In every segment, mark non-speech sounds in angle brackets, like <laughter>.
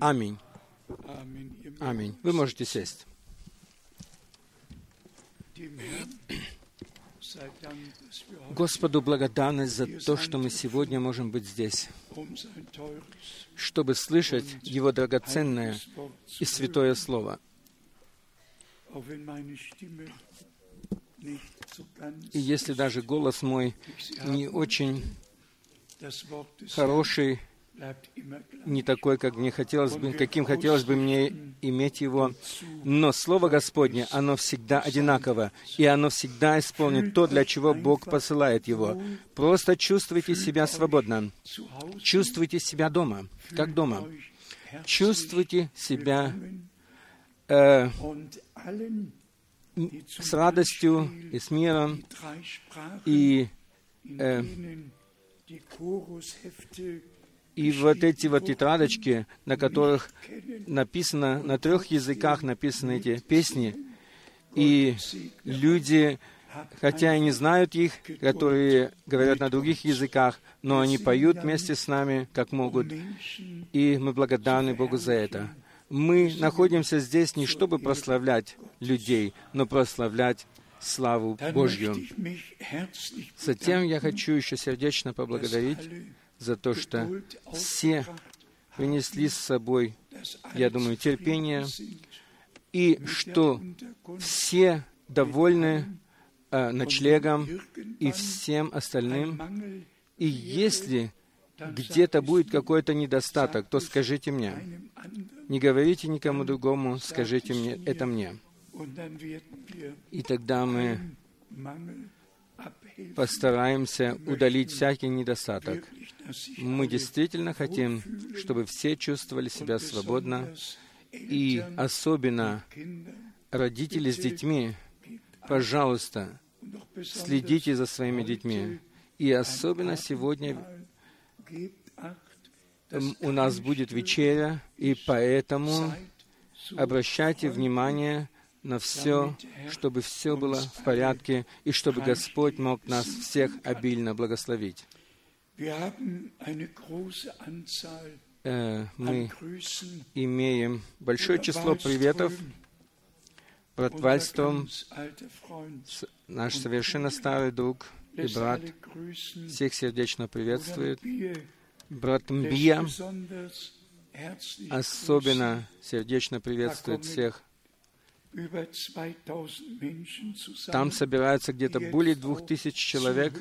Аминь. Аминь. Вы можете сесть. Господу благодарность за то, что мы сегодня можем быть здесь, чтобы слышать Его драгоценное и святое Слово. И если даже голос мой не очень хороший, не такой, как мне хотелось бы, каким хотелось бы мне иметь его. Но Слово Господне, оно всегда одинаково, и оно всегда исполнит то, для чего Бог посылает его. Просто чувствуйте себя свободно. Чувствуйте себя дома, как дома. Чувствуйте себя э, с радостью и с миром, и э, и вот эти вот тетрадочки, на которых написано, на трех языках написаны эти песни, и люди, хотя и не знают их, которые говорят на других языках, но они поют вместе с нами, как могут, и мы благодарны Богу за это. Мы находимся здесь не чтобы прославлять людей, но прославлять славу Божью. Затем я хочу еще сердечно поблагодарить за то, что все принесли с собой, я думаю, терпение, и что все довольны э, ночлегом и всем остальным. И если где-то будет какой-то недостаток, то скажите мне. Не говорите никому другому, скажите мне, это мне. И тогда мы постараемся удалить всякий недостаток. Мы действительно хотим, чтобы все чувствовали себя свободно, и особенно родители с детьми, пожалуйста, следите за своими детьми. И особенно сегодня у нас будет вечеря, и поэтому обращайте внимание на все, чтобы все было в порядке, и чтобы Господь мог нас всех обильно благословить. Э, мы имеем большое число приветов. Брат Вальстром, наш совершенно старый друг и брат, всех сердечно приветствует. Брат Мбия особенно сердечно приветствует всех там собираются где-то более двух тысяч человек,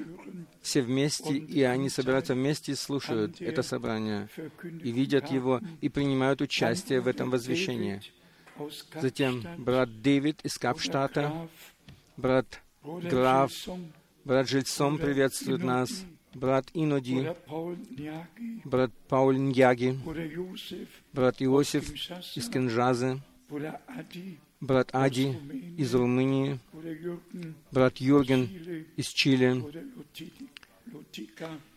все вместе, и они собираются вместе и слушают это собрание, и видят его, и принимают участие в этом возвещении. Затем брат Дэвид из Капштата, брат Граф, брат Жильцом приветствует нас, брат Иноди, брат Пауль Ньяги, брат Иосиф из Кенжазы, брат Ади из Румынии, брат Юрген из Чили,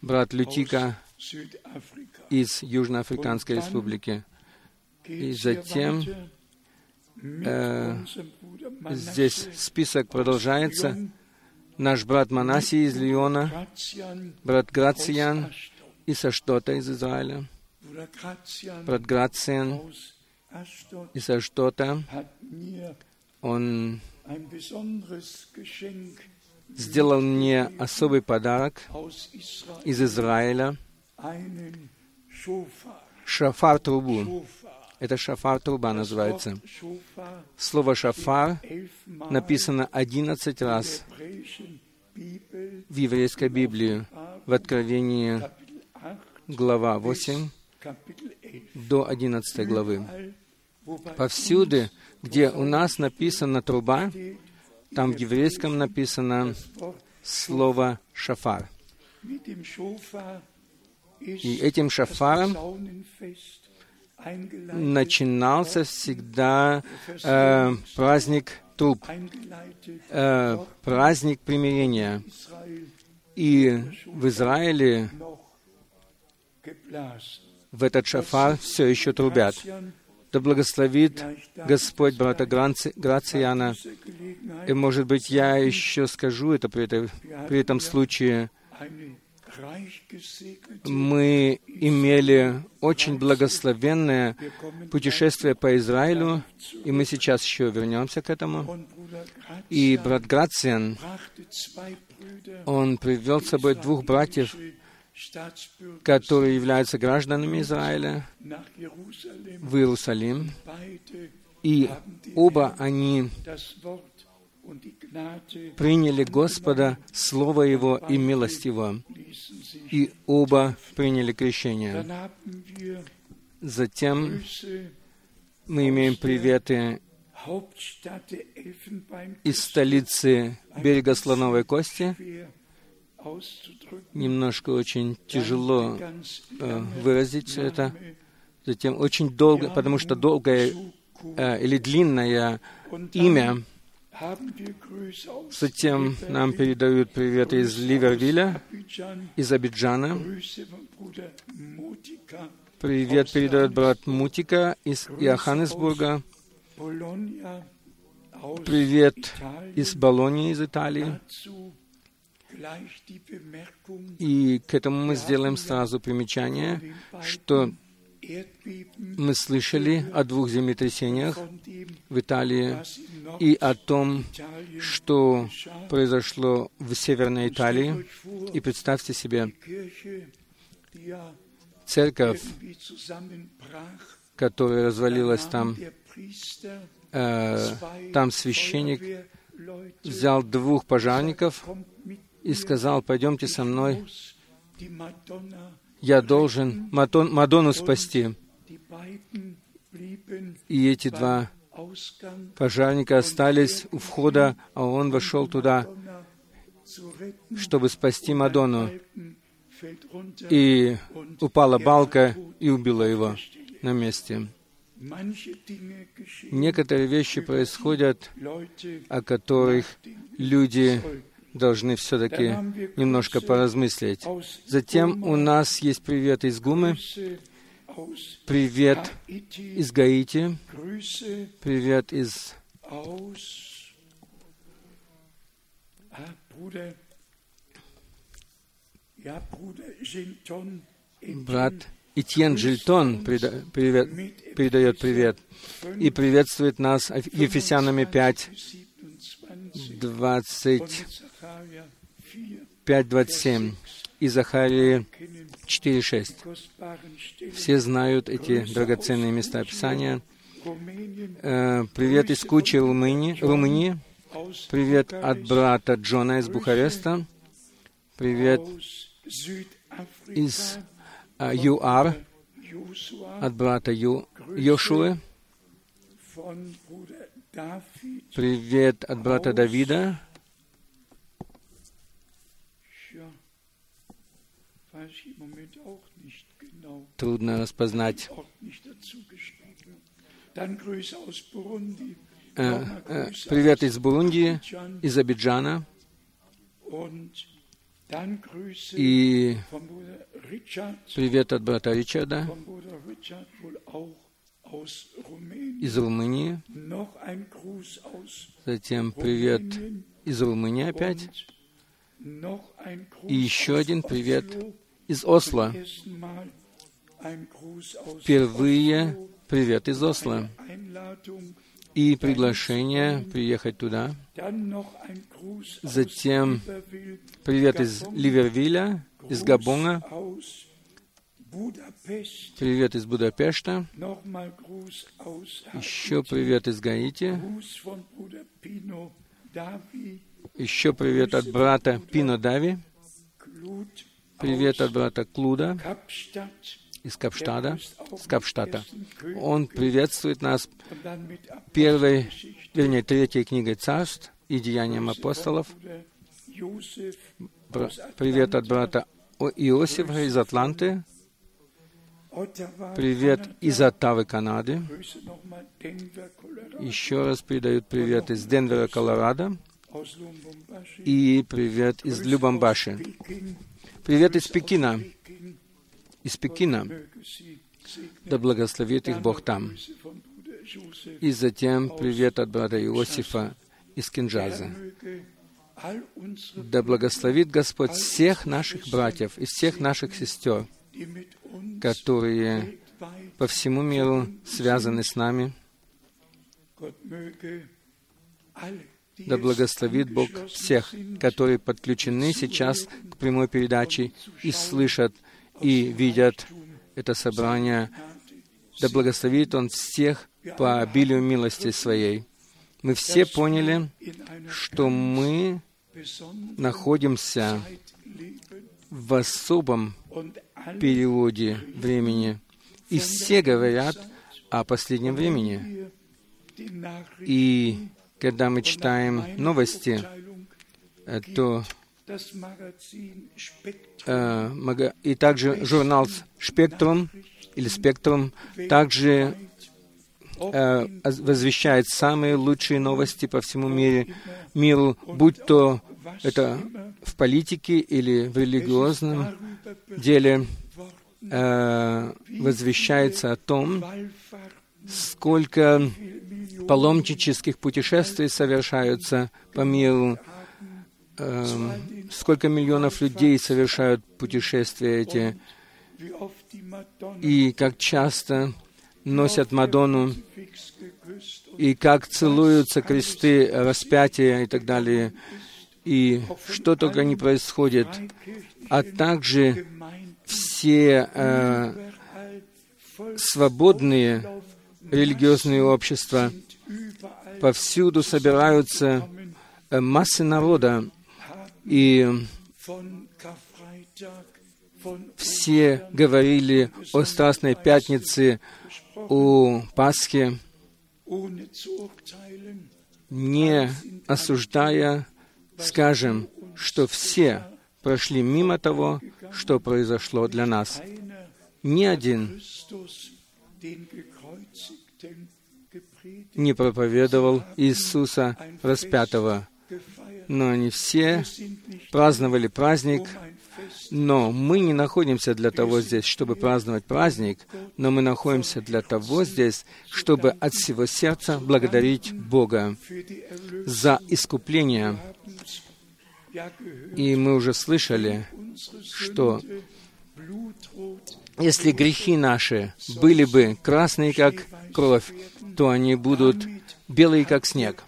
брат Лютика из Южноафриканской республики. И затем э, здесь список продолжается. Наш брат Манаси из Лиона, брат Грациан из Аштота из Израиля, брат Грациан из Аштота, он сделал мне особый подарок из Израиля, шафар-трубу. Это шафар-труба называется. Слово «шафар» написано одиннадцать раз в еврейской Библии, в Откровении, глава 8, до 11 главы. Повсюду, где у нас написана труба, там в еврейском написано слово «шафар». И этим шафаром начинался всегда э, праздник труб, э, праздник примирения. И в Израиле в этот шафар все еще трубят. Да благословит Господь брата Грациана. И, может быть, я еще скажу это при, этой, при этом случае. мы имели очень благословенное путешествие по Израилю, и мы сейчас еще вернемся к этому. И брат Грациан, он привел с собой двух братьев, которые являются гражданами Израиля, в Иерусалим. И оба они приняли Господа, Слово Его и милость Его, и оба приняли крещение. Затем мы имеем приветы из столицы берега Слоновой Кости. Немножко очень тяжело э, выразить все это. Затем очень долго, потому что долгое э, или длинное имя Затем нам передают привет из Ливервилля, из Абиджана. Привет передает брат Мутика из Иоханнесбурга. Привет из Болонии, из Италии. И к этому мы сделаем сразу примечание, что мы слышали о двух землетрясениях в Италии и о том, что произошло в Северной Италии. И представьте себе, церковь, которая развалилась там, э, там священник взял двух пожарников и сказал, пойдемте со мной, я должен Мадонну спасти. И эти два пожарника остались у входа, а он вошел туда, чтобы спасти Мадонну. И упала балка и убила его на месте. Некоторые вещи происходят, о которых люди должны все-таки немножко поразмыслить. Затем у нас есть привет из Гумы, привет из Гаити, привет из брат Итьен Жильтон привет, передает привет и приветствует нас Ефесянами 5, 20, 5.27 и Захарии 4.6. Все знают эти драгоценные места Писания. Э, привет из Кучи, Румынии. Румынии. Привет от брата Джона из Бухареста. Привет из uh, ЮАР от брата Ю, Йошуэ. Привет от брата Давида трудно распознать. Э, э, привет из Бурунди, из Абиджана. И привет от брата Ричарда из Румынии. Затем привет из Румынии опять. И еще один привет из Осло. Впервые привет из Осло. И приглашение приехать туда. Затем привет из Ливервилля, из Габона. Привет из Будапешта. Еще привет из Гаити. Еще привет от брата Пино Дави. Привет от брата Клуда из Капштада, с Капштата. Он приветствует нас первой, вернее, третьей книгой царств и деянием апостолов. Привет от брата Иосифа из Атланты. Привет из Оттавы, Канады. Еще раз передают привет из Денвера, Колорадо. И привет из Любамбаши. Привет из Пекина. Из Пекина. Да благословит их Бог там. И затем привет от брата Иосифа из Кинджаза. Да благословит Господь всех наших братьев и всех наших сестер, которые по всему миру связаны с нами. Да благословит Бог всех, которые подключены сейчас к прямой передаче и слышат и видят это собрание. Да благословит Он всех по обилию милости Своей. Мы все поняли, что мы находимся в особом периоде времени. И все говорят о последнем времени. И когда мы читаем новости, э, то э, и также журнал «Спектрум» или «Спектрум» также э, оз- возвещает самые лучшие новости по всему мире, миру, будь то это в политике или в религиозном деле, э, возвещается о том, сколько паломнических путешествий совершаются по миру, сколько миллионов людей совершают путешествия эти, и как часто носят Мадонну, и как целуются кресты распятия и так далее, и что только не происходит, а также все э, свободные религиозные общества повсюду собираются э, массы народа, и все говорили о Страстной Пятнице, о Пасхе, не осуждая, скажем, что все прошли мимо того, что произошло для нас. Ни один не проповедовал Иисуса распятого. Но они все праздновали праздник, но мы не находимся для того здесь, чтобы праздновать праздник, но мы находимся для того здесь, чтобы от всего сердца благодарить Бога за искупление. И мы уже слышали, что если грехи наши были бы красные, как кровь, то они будут белые, как снег.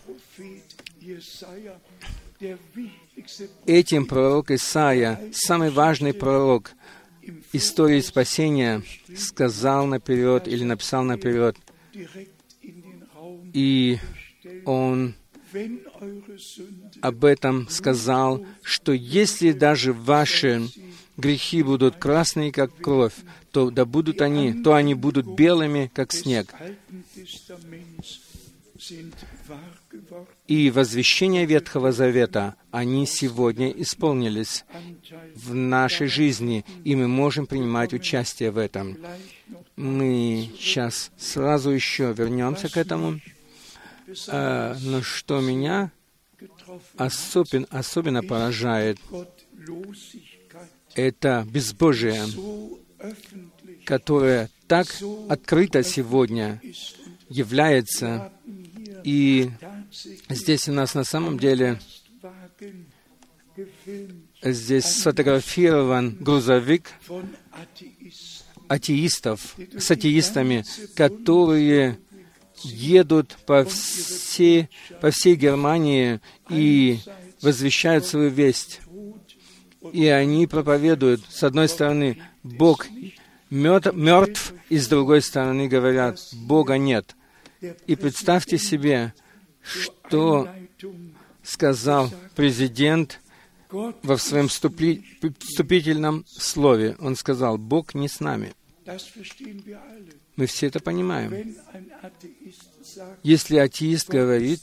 Этим пророк Исаия, самый важный пророк истории спасения, сказал наперед или написал наперед, и он об этом сказал, что если даже ваши грехи будут красные, как кровь, то да будут они, то они будут белыми, как снег. И возвещения Ветхого Завета, они сегодня исполнились в нашей жизни, и мы можем принимать участие в этом. Мы сейчас сразу еще вернемся к этому. А, но что меня getroffen. особен, особенно поражает, это безбожие, которое так открыто сегодня является. И здесь у нас на самом деле здесь сфотографирован грузовик атеистов с атеистами, которые едут по всей, по всей Германии и возвещают свою весть. И они проповедуют, с одной стороны, Бог мертв, и с другой стороны говорят, Бога нет. И представьте себе, что сказал президент во своем вступли- вступительном слове. Он сказал, Бог не с нами. Мы все это понимаем. Если атеист говорит,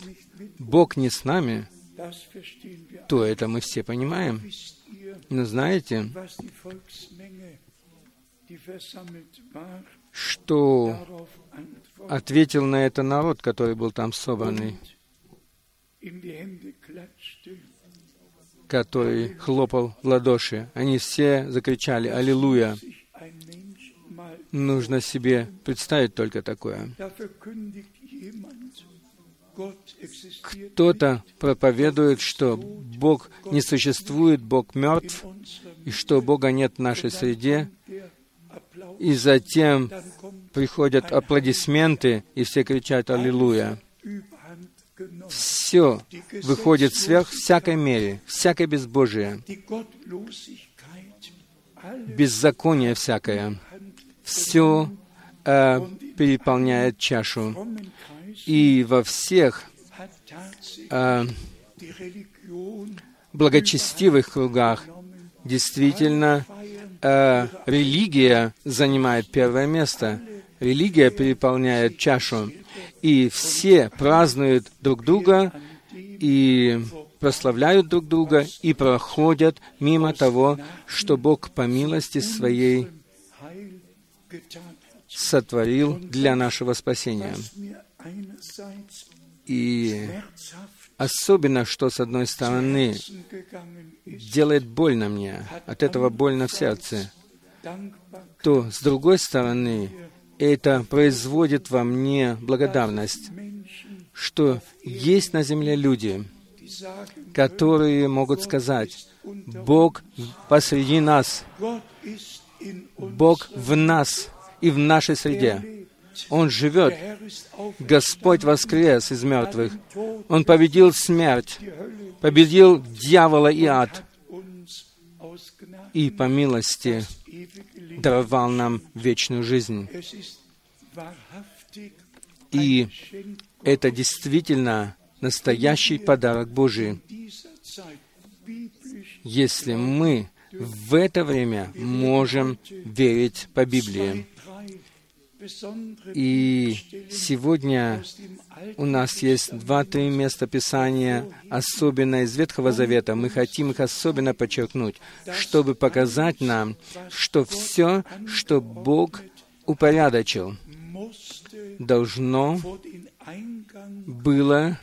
Бог не с нами, то это мы все понимаем. Но знаете, что ответил на это народ, который был там собранный, который хлопал в ладоши. Они все закричали «Аллилуйя!» Нужно себе представить только такое. Кто-то проповедует, что Бог не существует, Бог мертв, и что Бога нет в нашей среде, и затем приходят аплодисменты, и все кричат «Аллилуйя». Все выходит сверх всякой мере, всякое безбожие, беззаконие всякое. Все э, переполняет чашу. И во всех э, благочестивых кругах действительно э, религия занимает первое место. Религия переполняет чашу, и все празднуют друг друга и прославляют друг друга и проходят мимо того, что Бог по милости своей сотворил для нашего спасения. И особенно, что с одной стороны делает больно мне, от этого больно в сердце, то с другой стороны это производит во мне благодарность, что есть на земле люди, которые могут сказать, Бог посреди нас, Бог в нас и в нашей среде. Он живет. Господь воскрес из мертвых. Он победил смерть, победил дьявола и ад. И по милости даровал нам вечную жизнь. И это действительно настоящий подарок Божий. Если мы в это время можем верить по Библии. И сегодня у нас есть два-три места Писания, особенно из Ветхого Завета. Мы хотим их особенно подчеркнуть, чтобы показать нам, что все, что Бог упорядочил, должно было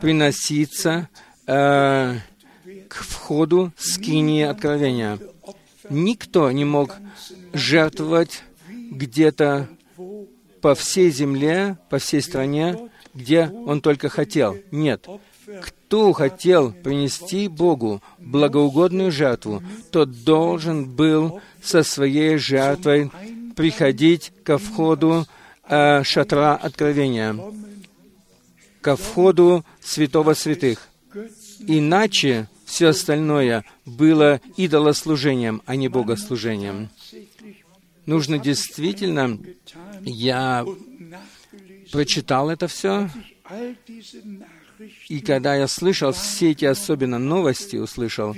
приноситься э, к входу скинии откровения. Никто не мог жертвовать где-то по всей земле, по всей стране, где он только хотел. Нет. Кто хотел принести Богу благоугодную жертву, тот должен был со своей жертвой приходить ко входу э, шатра откровения, ко входу святого святых. Иначе все остальное было идолослужением, а не богослужением нужно действительно, я прочитал это все, и когда я слышал все эти особенно новости, услышал,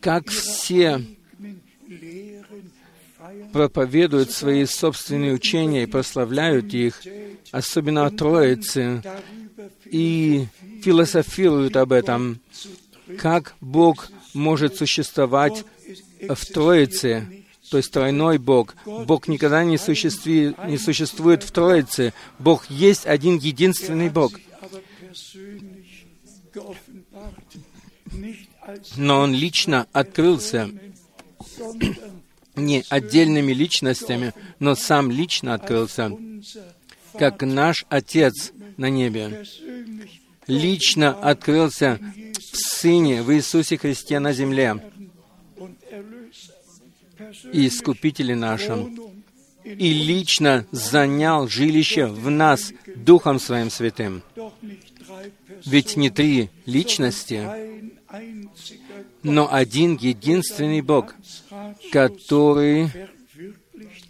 как все проповедуют свои собственные учения и прославляют их, особенно о Троице, и философируют об этом, как Бог может существовать в Троице, то есть тройной Бог. Бог никогда не, существует, не существует в Троице. Бог есть один единственный Бог. Но Он лично открылся не отдельными личностями, но сам лично открылся, как наш Отец на небе. Лично открылся в Сыне, в Иисусе Христе на земле и Искупителе нашем, и лично занял жилище в нас Духом Своим Святым. Ведь не три личности, но один единственный Бог, который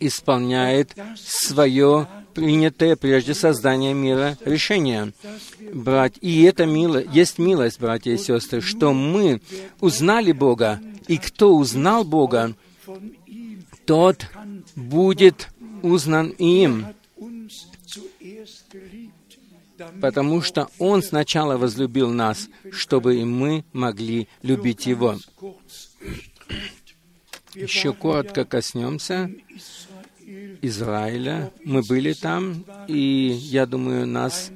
исполняет свое принятое прежде создания мира решение. Брать. И это мило, есть милость, братья и сестры, что мы узнали Бога, и кто узнал Бога, тот будет узнан им, потому что Он сначала возлюбил нас, чтобы и мы могли любить Его. Еще коротко коснемся Израиля. Мы были там, и я думаю, нас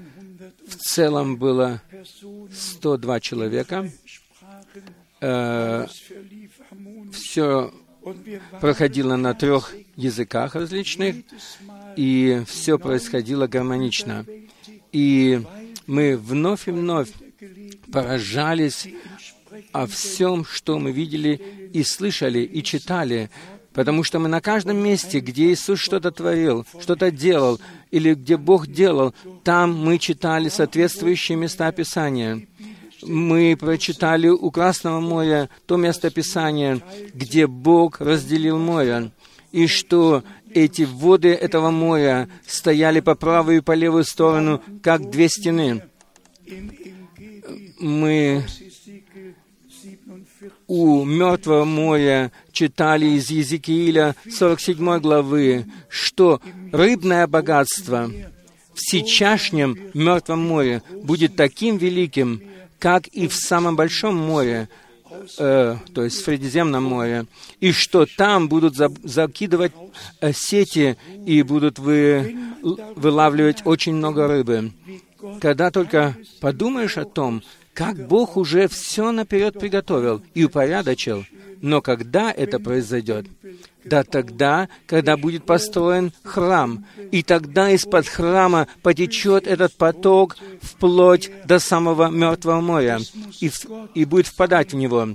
в целом было 102 человека. Э, все проходило на трех языках различных, и все происходило гармонично. И мы вновь и вновь поражались о всем, что мы видели и слышали, и читали, потому что мы на каждом месте, где Иисус что-то творил, что-то делал, или где Бог делал, там мы читали соответствующие места Писания. Мы прочитали у Красного моря то место Писания, где Бог разделил море, и что эти воды этого моря стояли по правую и по левую сторону, как две стены. Мы у Мертвого моря читали из Езекииля 47 главы, что рыбное богатство в сейчасшнем Мертвом море будет таким великим, как и в самом большом море, э, то есть в Средиземном море, и что там будут за, закидывать э, сети и будут вы, вылавливать очень много рыбы. Когда только подумаешь о том, как Бог уже все наперед приготовил и упорядочил, но когда это произойдет? Да тогда, когда будет построен храм, и тогда из-под храма потечет этот поток вплоть до самого Мертвого моря и, и будет впадать в него.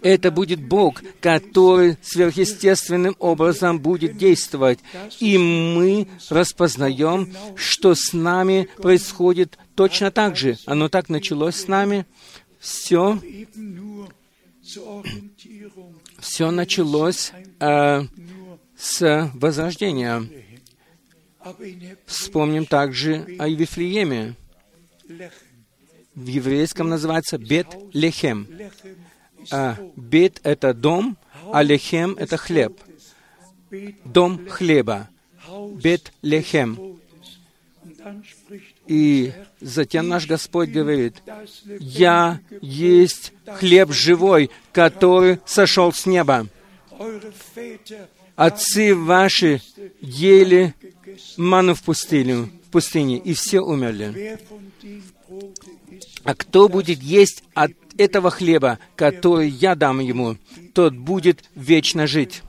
Это будет Бог, который сверхъестественным образом будет действовать. И мы распознаем, что с нами происходит точно так же. Оно так началось с нами. Все, все началось э, с возрождения. Вспомним также о Вифлееме. В еврейском называется Бет-Лехем. А, Бет — это дом, а Лехем — это хлеб. Дом хлеба. Бет-Лехем. И затем наш Господь говорит, «Я есть хлеб живой, который сошел с неба. Отцы ваши ели ману в пустыню, в пустыне, и все умерли. А кто будет есть от этого хлеба, который я дам ему, тот будет вечно жить.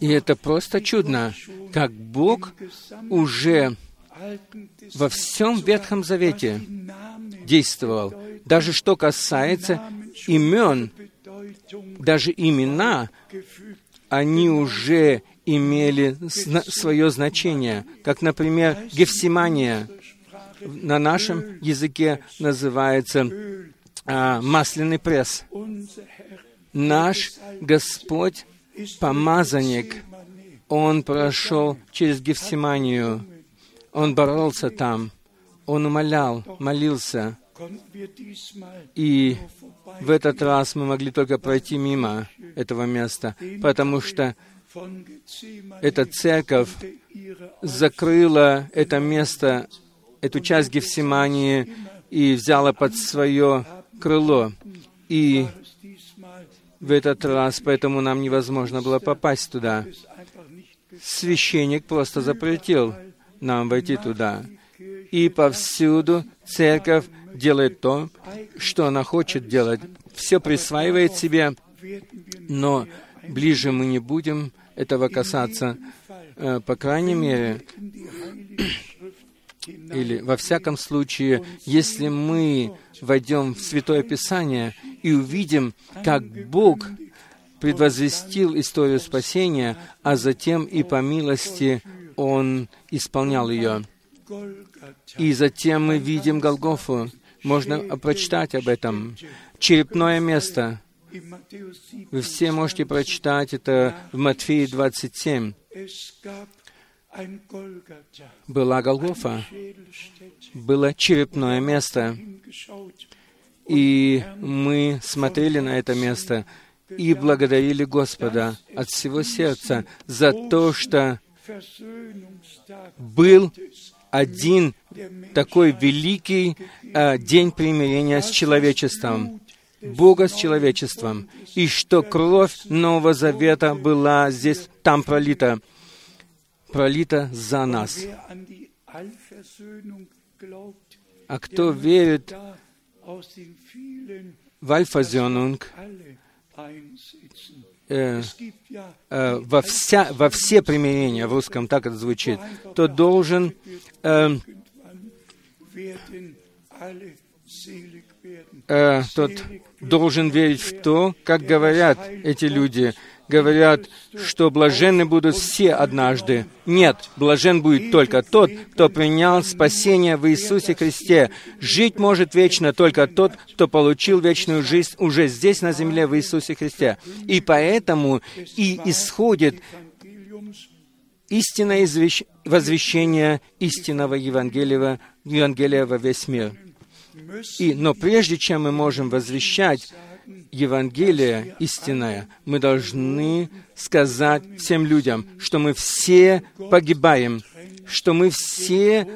И это просто чудно, как Бог уже во всем Ветхом Завете действовал. Даже что касается имен, даже имена, они уже имели свое значение, как, например, Гефсимания — на нашем языке называется а, масляный пресс. Наш Господь помазанник, Он прошел через Гефсиманию, Он боролся там, Он умолял, молился. И в этот раз мы могли только пройти мимо этого места, потому что эта церковь закрыла это место эту часть Гефсимании и взяла под свое крыло. И в этот раз, поэтому нам невозможно было попасть туда. Священник просто запретил нам войти туда. И повсюду церковь делает то, что она хочет делать. Все присваивает себе, но ближе мы не будем этого касаться. Э, по крайней мере, <clears throat> или, во всяком случае, если мы войдем в Святое Писание и увидим, как Бог предвозвестил историю спасения, а затем и по милости Он исполнял ее. И затем мы видим Голгофу. Можно прочитать об этом. Черепное место. Вы все можете прочитать это в Матфея 27 была Голгофа, было черепное место. И мы смотрели на это место и благодарили Господа от всего сердца за то, что был один такой великий а, день примирения с человечеством, Бога с человечеством, и что кровь Нового Завета была здесь, там пролита пролита за нас. А кто верит в Альфазионунг, э, э, во, вся, во все примирения, в русском так это звучит, то должен э, э, тот должен верить в то, как говорят эти люди. Говорят, что блаженны будут все однажды. Нет, блажен будет только тот, кто принял спасение в Иисусе Христе. Жить может вечно только тот, кто получил вечную жизнь уже здесь, на земле, в Иисусе Христе. И поэтому и исходит истинное извещ... возвещение истинного Евангелия, Евангелия во весь мир. И, но прежде чем мы можем возвещать Евангелие истинное, мы должны сказать всем людям, что мы все погибаем, что мы все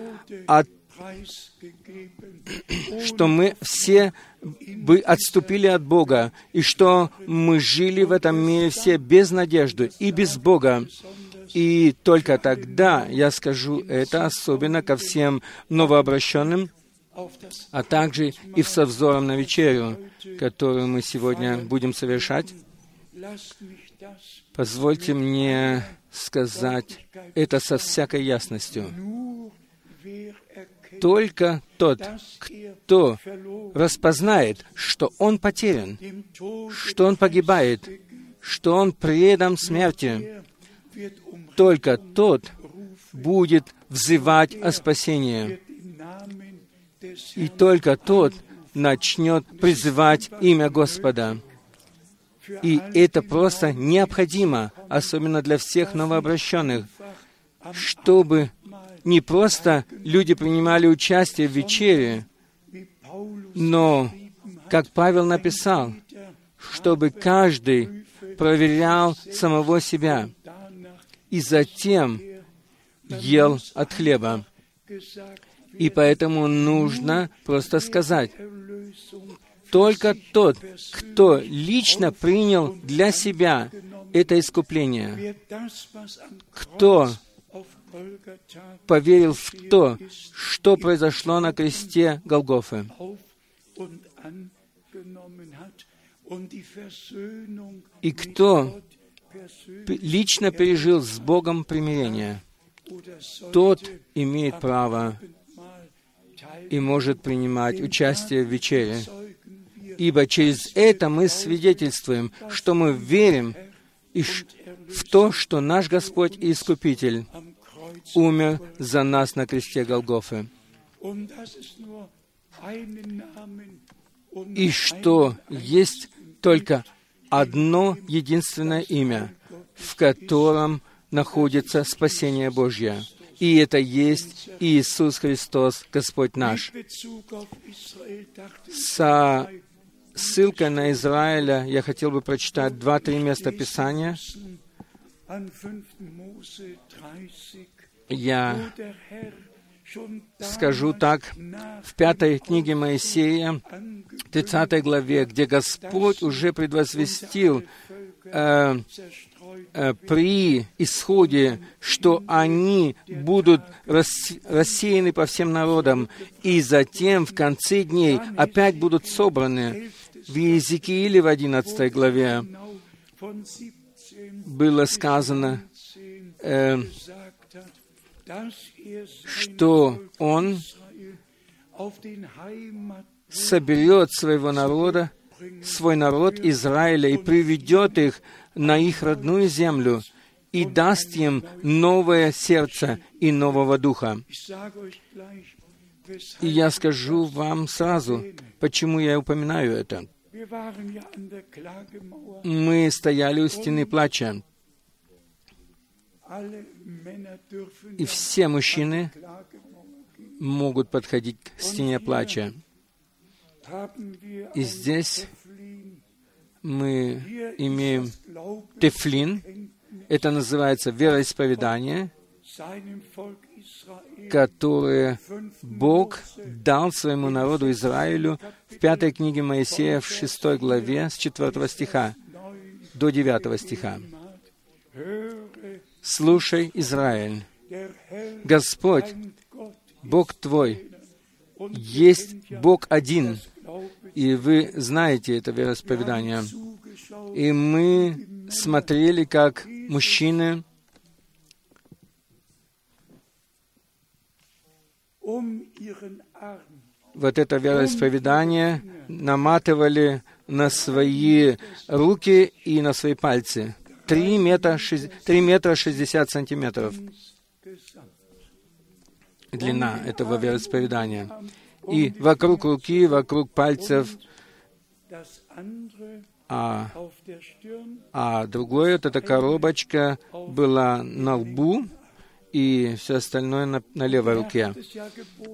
от <clears throat> что мы все бы отступили от Бога, и что мы жили в этом мире все без надежды и без Бога. И только тогда я скажу это особенно ко всем новообращенным, а также и со взором на вечерю, которую мы сегодня будем совершать. Позвольте мне сказать это со всякой ясностью. Только тот, кто распознает, что он потерян, что он погибает, что он предан смерти, только тот будет взывать о спасении и только тот начнет призывать имя Господа. И это просто необходимо, особенно для всех новообращенных, чтобы не просто люди принимали участие в вечере, но, как Павел написал, чтобы каждый проверял самого себя и затем ел от хлеба. И поэтому нужно просто сказать, только тот, кто лично принял для себя это искупление, кто поверил в то, что произошло на кресте Голгофы, и кто лично пережил с Богом примирение, тот имеет право и может принимать участие в вечере. Ибо через это мы свидетельствуем, что мы верим в то, что наш Господь и Искупитель умер за нас на кресте Голгофы. И что есть только одно единственное имя, в котором находится спасение Божье — и это есть Иисус Христос, Господь наш. Со ссылкой на Израиля я хотел бы прочитать два-три места Писания. Я скажу так, в пятой книге Моисея, 30 главе, где Господь уже предвозвестил э, при исходе, что они будут рассеяны по всем народам, и затем в конце дней опять будут собраны. В Иезекииле в 11 главе было сказано, э, что Он соберет своего народа, свой народ Израиля и приведет их на их родную землю и даст им новое сердце и нового духа. И я скажу вам сразу, почему я упоминаю это. Мы стояли у стены плача, и все мужчины могут подходить к стене плача. И здесь мы имеем тефлин, это называется вероисповедание, которое Бог дал своему народу Израилю в пятой книге Моисея в шестой главе с четвертого стиха до девятого стиха. «Слушай, Израиль, Господь, Бог твой, есть Бог один, и вы знаете это вероисповедание. И мы смотрели, как мужчины вот это вероисповедание наматывали на свои руки и на свои пальцы. Три метра, шесть- три метра шестьдесят сантиметров gesandt. длина этого вероисповедания. И вокруг руки, вокруг пальцев, а, а другое, вот эта коробочка была на лбу, и все остальное на, на левой руке.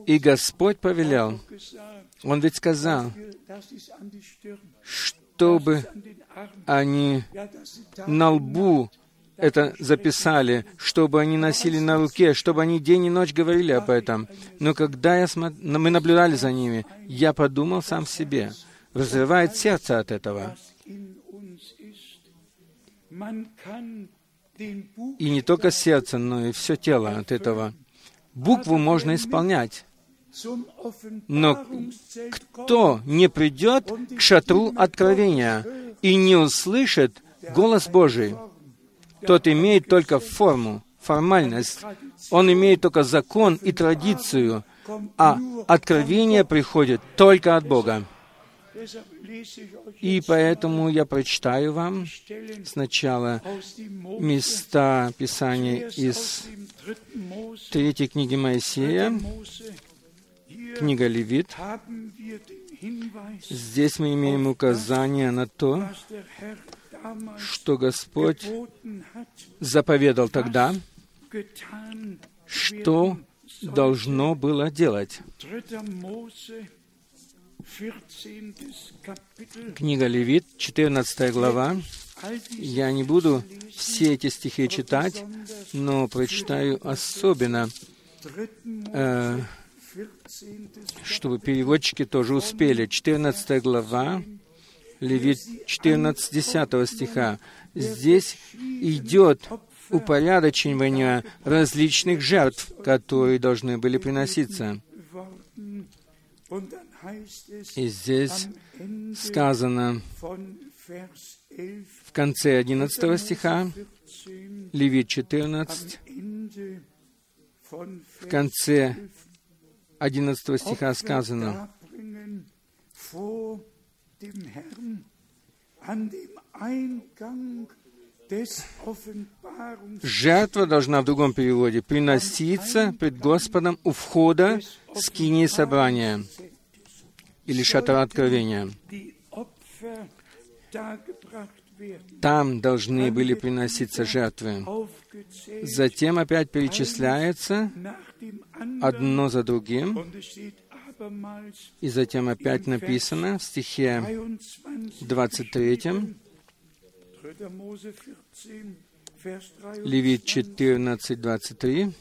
И Господь повелел. Он ведь сказал, чтобы они на лбу это записали, чтобы они носили на руке, чтобы они день и ночь говорили об этом. Но когда я смо- мы наблюдали за ними, я подумал сам себе, разрывает сердце от этого. И не только сердце, но и все тело от этого. Букву можно исполнять, но кто не придет к шатру откровения и не услышит голос Божий, тот имеет только форму, формальность. Он имеет только закон и традицию, а откровение приходит только от Бога. И поэтому я прочитаю вам сначала места Писания из третьей книги Моисея, книга Левит. Здесь мы имеем указание на то, что Господь заповедал тогда, что должно было делать. 3. Mose, 14. Kapitel. Книга Левит, 14 глава. Я не буду все эти стихи читать, но прочитаю особенно, 3. Mose, э, 14. чтобы переводчики тоже успели. 14 глава, Левит 14, 10 стиха. Здесь идет упорядочивание различных жертв, которые должны были приноситься. И здесь сказано von Vers 11, в конце 11 стиха, 14, Левит 14, am Ende von в конце 11 стиха сказано, Жертва должна в другом переводе приноситься пред Господом у входа скинии собрания. Или шатра откровения. Там должны были приноситься жертвы. Затем опять перечисляется одно за другим, И затем опять написано в стихе 23. 23, 3. Mose 14, Vers Левит 23. 14, 23,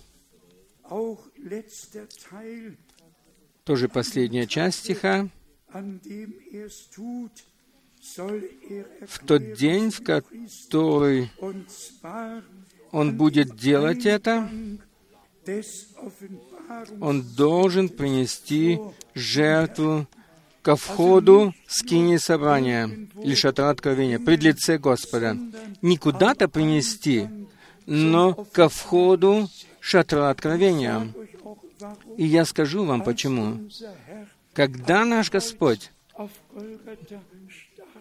Auch letzter Teil, тоже последняя часть стиха, в тот день, в который он будет делать это, он должен принести жертву ко входу скини собрания или шатра откровения пред лице Господа. Не куда-то принести, но ко входу шатра откровения. И я скажу вам почему. Когда наш Господь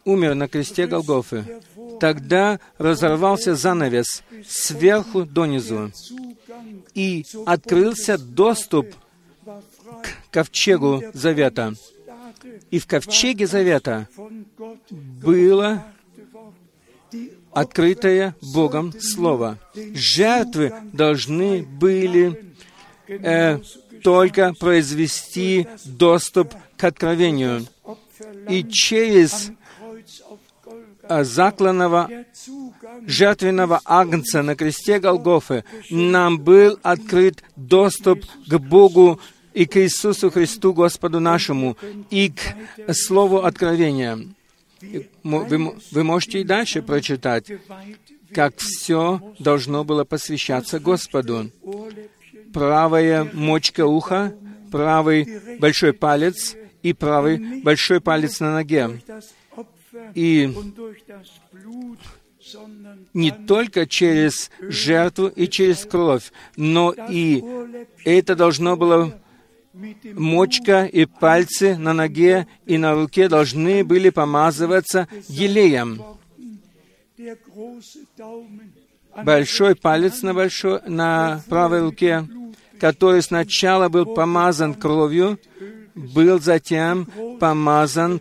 умер на кресте Голгофы, тогда разорвался занавес сверху донизу, и открылся доступ к ковчегу Завета. И в ковчеге Завета было открытое Богом Слово. Жертвы должны были э, только произвести доступ к откровению. И через закланного der Zugang жертвенного агнца на кресте Голгофы нам был открыт доступ к Богу и к Иисусу Христу, Господу нашему, и к Слову откровения. Вы, вы можете и дальше прочитать, как все должно было посвящаться Господу. Правая мочка уха, правый большой палец и правый большой палец на ноге. И не только через жертву и через кровь, но и это должно было мочка и пальцы на ноге и на руке должны были помазываться елеем. Большой палец на, большой, на правой руке, который сначала был помазан кровью, был затем помазан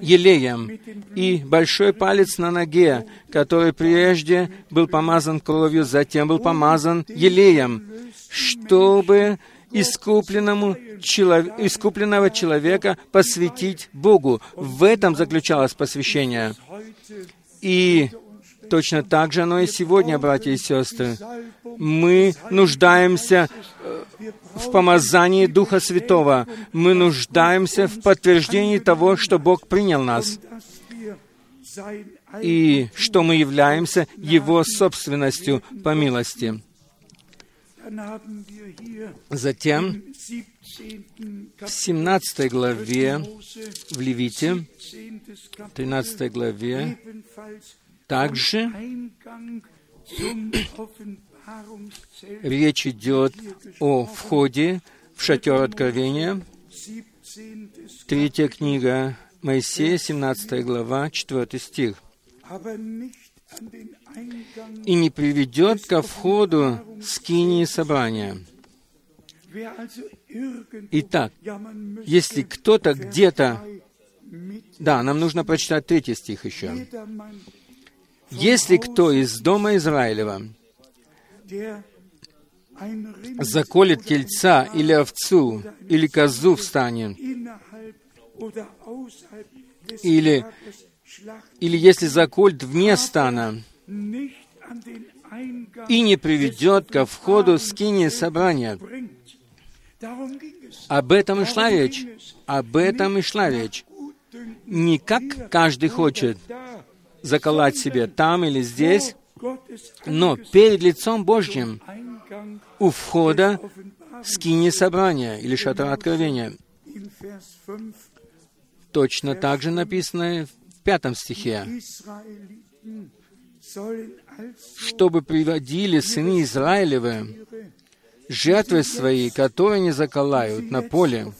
елеем, и большой палец на ноге, который прежде был помазан кровью, затем был помазан елеем, чтобы искупленному челов... искупленного человека посвятить Богу. В этом заключалось посвящение. И точно так же оно и сегодня, братья и сестры. Мы нуждаемся э, в помазании Духа Святого. Мы нуждаемся в подтверждении того, что Бог принял нас и что мы являемся Его собственностью по милости. Затем в 17 главе в Левите, 13 главе, также речь идет о входе в шатер откровения. Третья книга Моисея, 17 глава, 4 стих и не приведет ко входу скинии собрания. Итак, если кто-то где-то... Да, нам нужно прочитать третий стих еще. Если кто из дома Израилева заколет тельца или овцу, или козу в стане, или, или если заколет вне стана, и не приведет ко входу скини собрания. Об этом и шла речь. Об этом и шла речь. Не как каждый хочет заколоть себе там или здесь, но перед лицом Божьим у входа скини собрания или шатра откровения. Точно так же написано в пятом стихе чтобы приводили сыны Израилевы жертвы свои, которые не заколают на поле,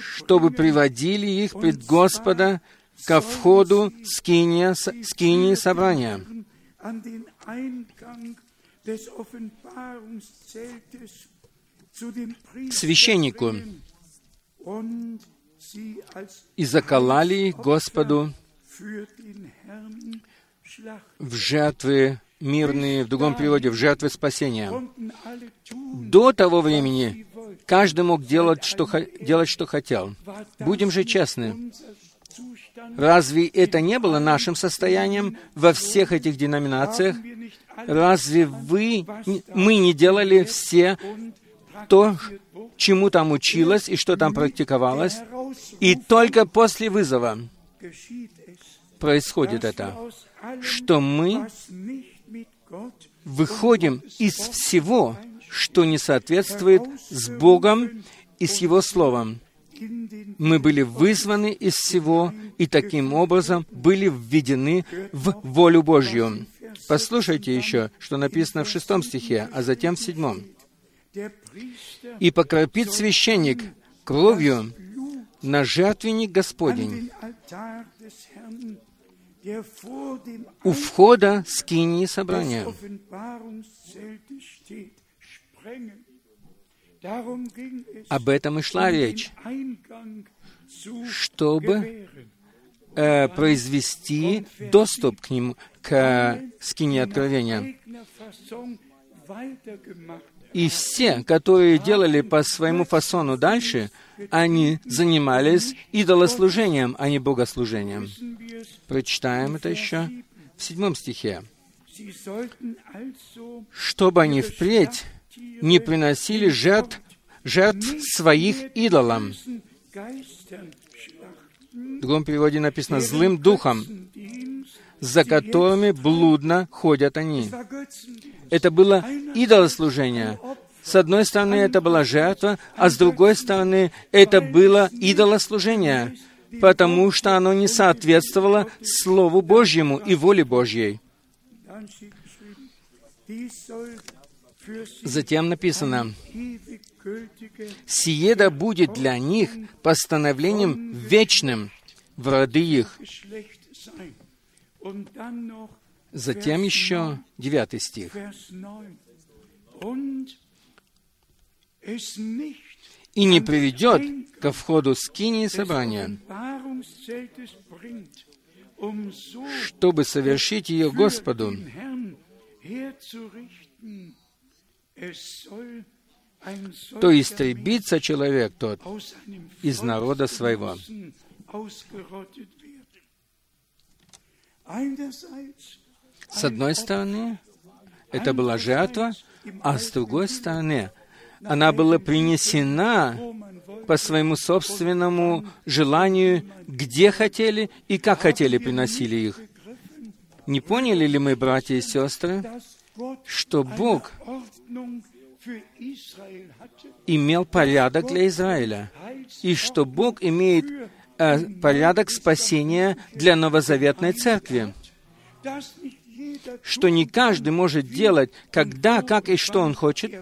чтобы приводили их пред Господа ко входу скиния, скинии собрания, к священнику, и заколали их Господу в жертвы мирные, в другом переводе, в жертвы спасения. До того времени каждый мог делать, что, делать, что хотел. Будем же честны. Разве это не было нашим состоянием во всех этих деноминациях? Разве вы, мы не делали все то, чему там училось и что там практиковалось, и только после вызова происходит это, что мы выходим из всего, что не соответствует с Богом и с Его Словом. Мы были вызваны из всего и таким образом были введены в волю Божью. Послушайте еще, что написано в шестом стихе, а затем в седьмом и покропит священник кровью на жертвенник Господень у входа скинии собрания. Об этом и шла речь, чтобы э, произвести доступ к ним, к скине откровения. И все, которые делали по своему фасону дальше, они занимались идолослужением, а не богослужением. Прочитаем это еще в седьмом стихе. «Чтобы они впредь не приносили жертв, жертв своих идолам». В другом переводе написано «злым духом», за которыми блудно ходят они. Это было идолослужение. С одной стороны, это была жертва, а с другой стороны, это было идолослужение, потому что оно не соответствовало Слову Божьему и воле Божьей. Затем написано, «Сие да будет для них постановлением вечным в роды их». Затем еще девятый стих. «И не приведет ко входу скинии собрания, чтобы совершить ее Господу, то истребится человек тот из народа своего. С одной стороны, это была жертва, а с другой стороны, она была принесена по своему собственному желанию, где хотели и как хотели приносили их. Не поняли ли мы, братья и сестры, что Бог имел порядок для Израиля, и что Бог имеет э, порядок спасения для новозаветной церкви, что не каждый может делать, когда, как и что он хочет,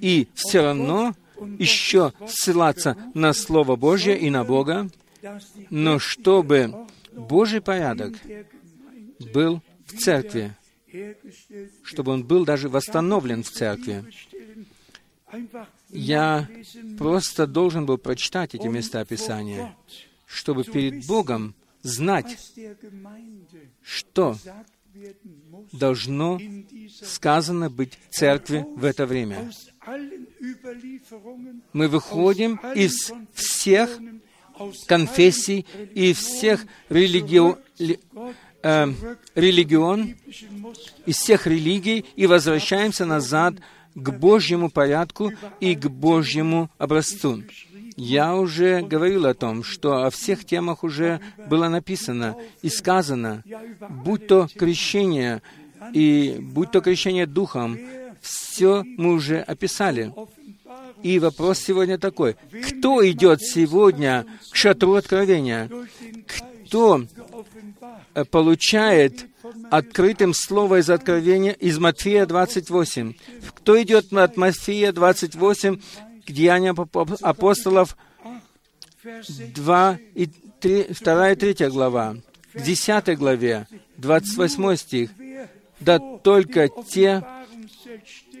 и все равно еще ссылаться на Слово Божье и на Бога, но чтобы Божий порядок был в церкви, чтобы он был даже восстановлен в церкви. Я просто должен был прочитать эти места Писания, чтобы перед Богом знать, что должно сказано быть церкви в это время. Мы выходим из всех конфессий и всех религио э, религион, из всех религий и возвращаемся назад к Божьему порядку и к Божьему образцу. Я уже говорил о том, что о всех темах уже было написано и сказано, будь то крещение и будь то крещение Духом, все мы уже описали. И вопрос сегодня такой, кто идет сегодня к шатру откровения? Кто Э, получает открытым слово из Откровения из Матфея 28. Кто идет от Матфея 28 к Деяниям апостолов 2 и 3, 2 и 3 глава, к 10 главе, 28 стих. Да только те,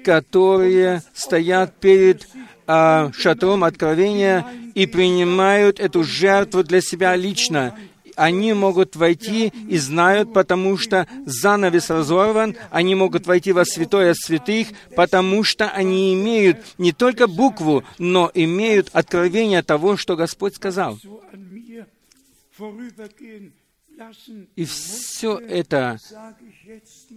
которые стоят перед а, шатром откровения и принимают эту жертву для себя лично, они могут войти и знают, потому что занавес разорван, они могут войти во святое святых, потому что они имеют не только букву, но имеют откровение того, что Господь сказал. И все это,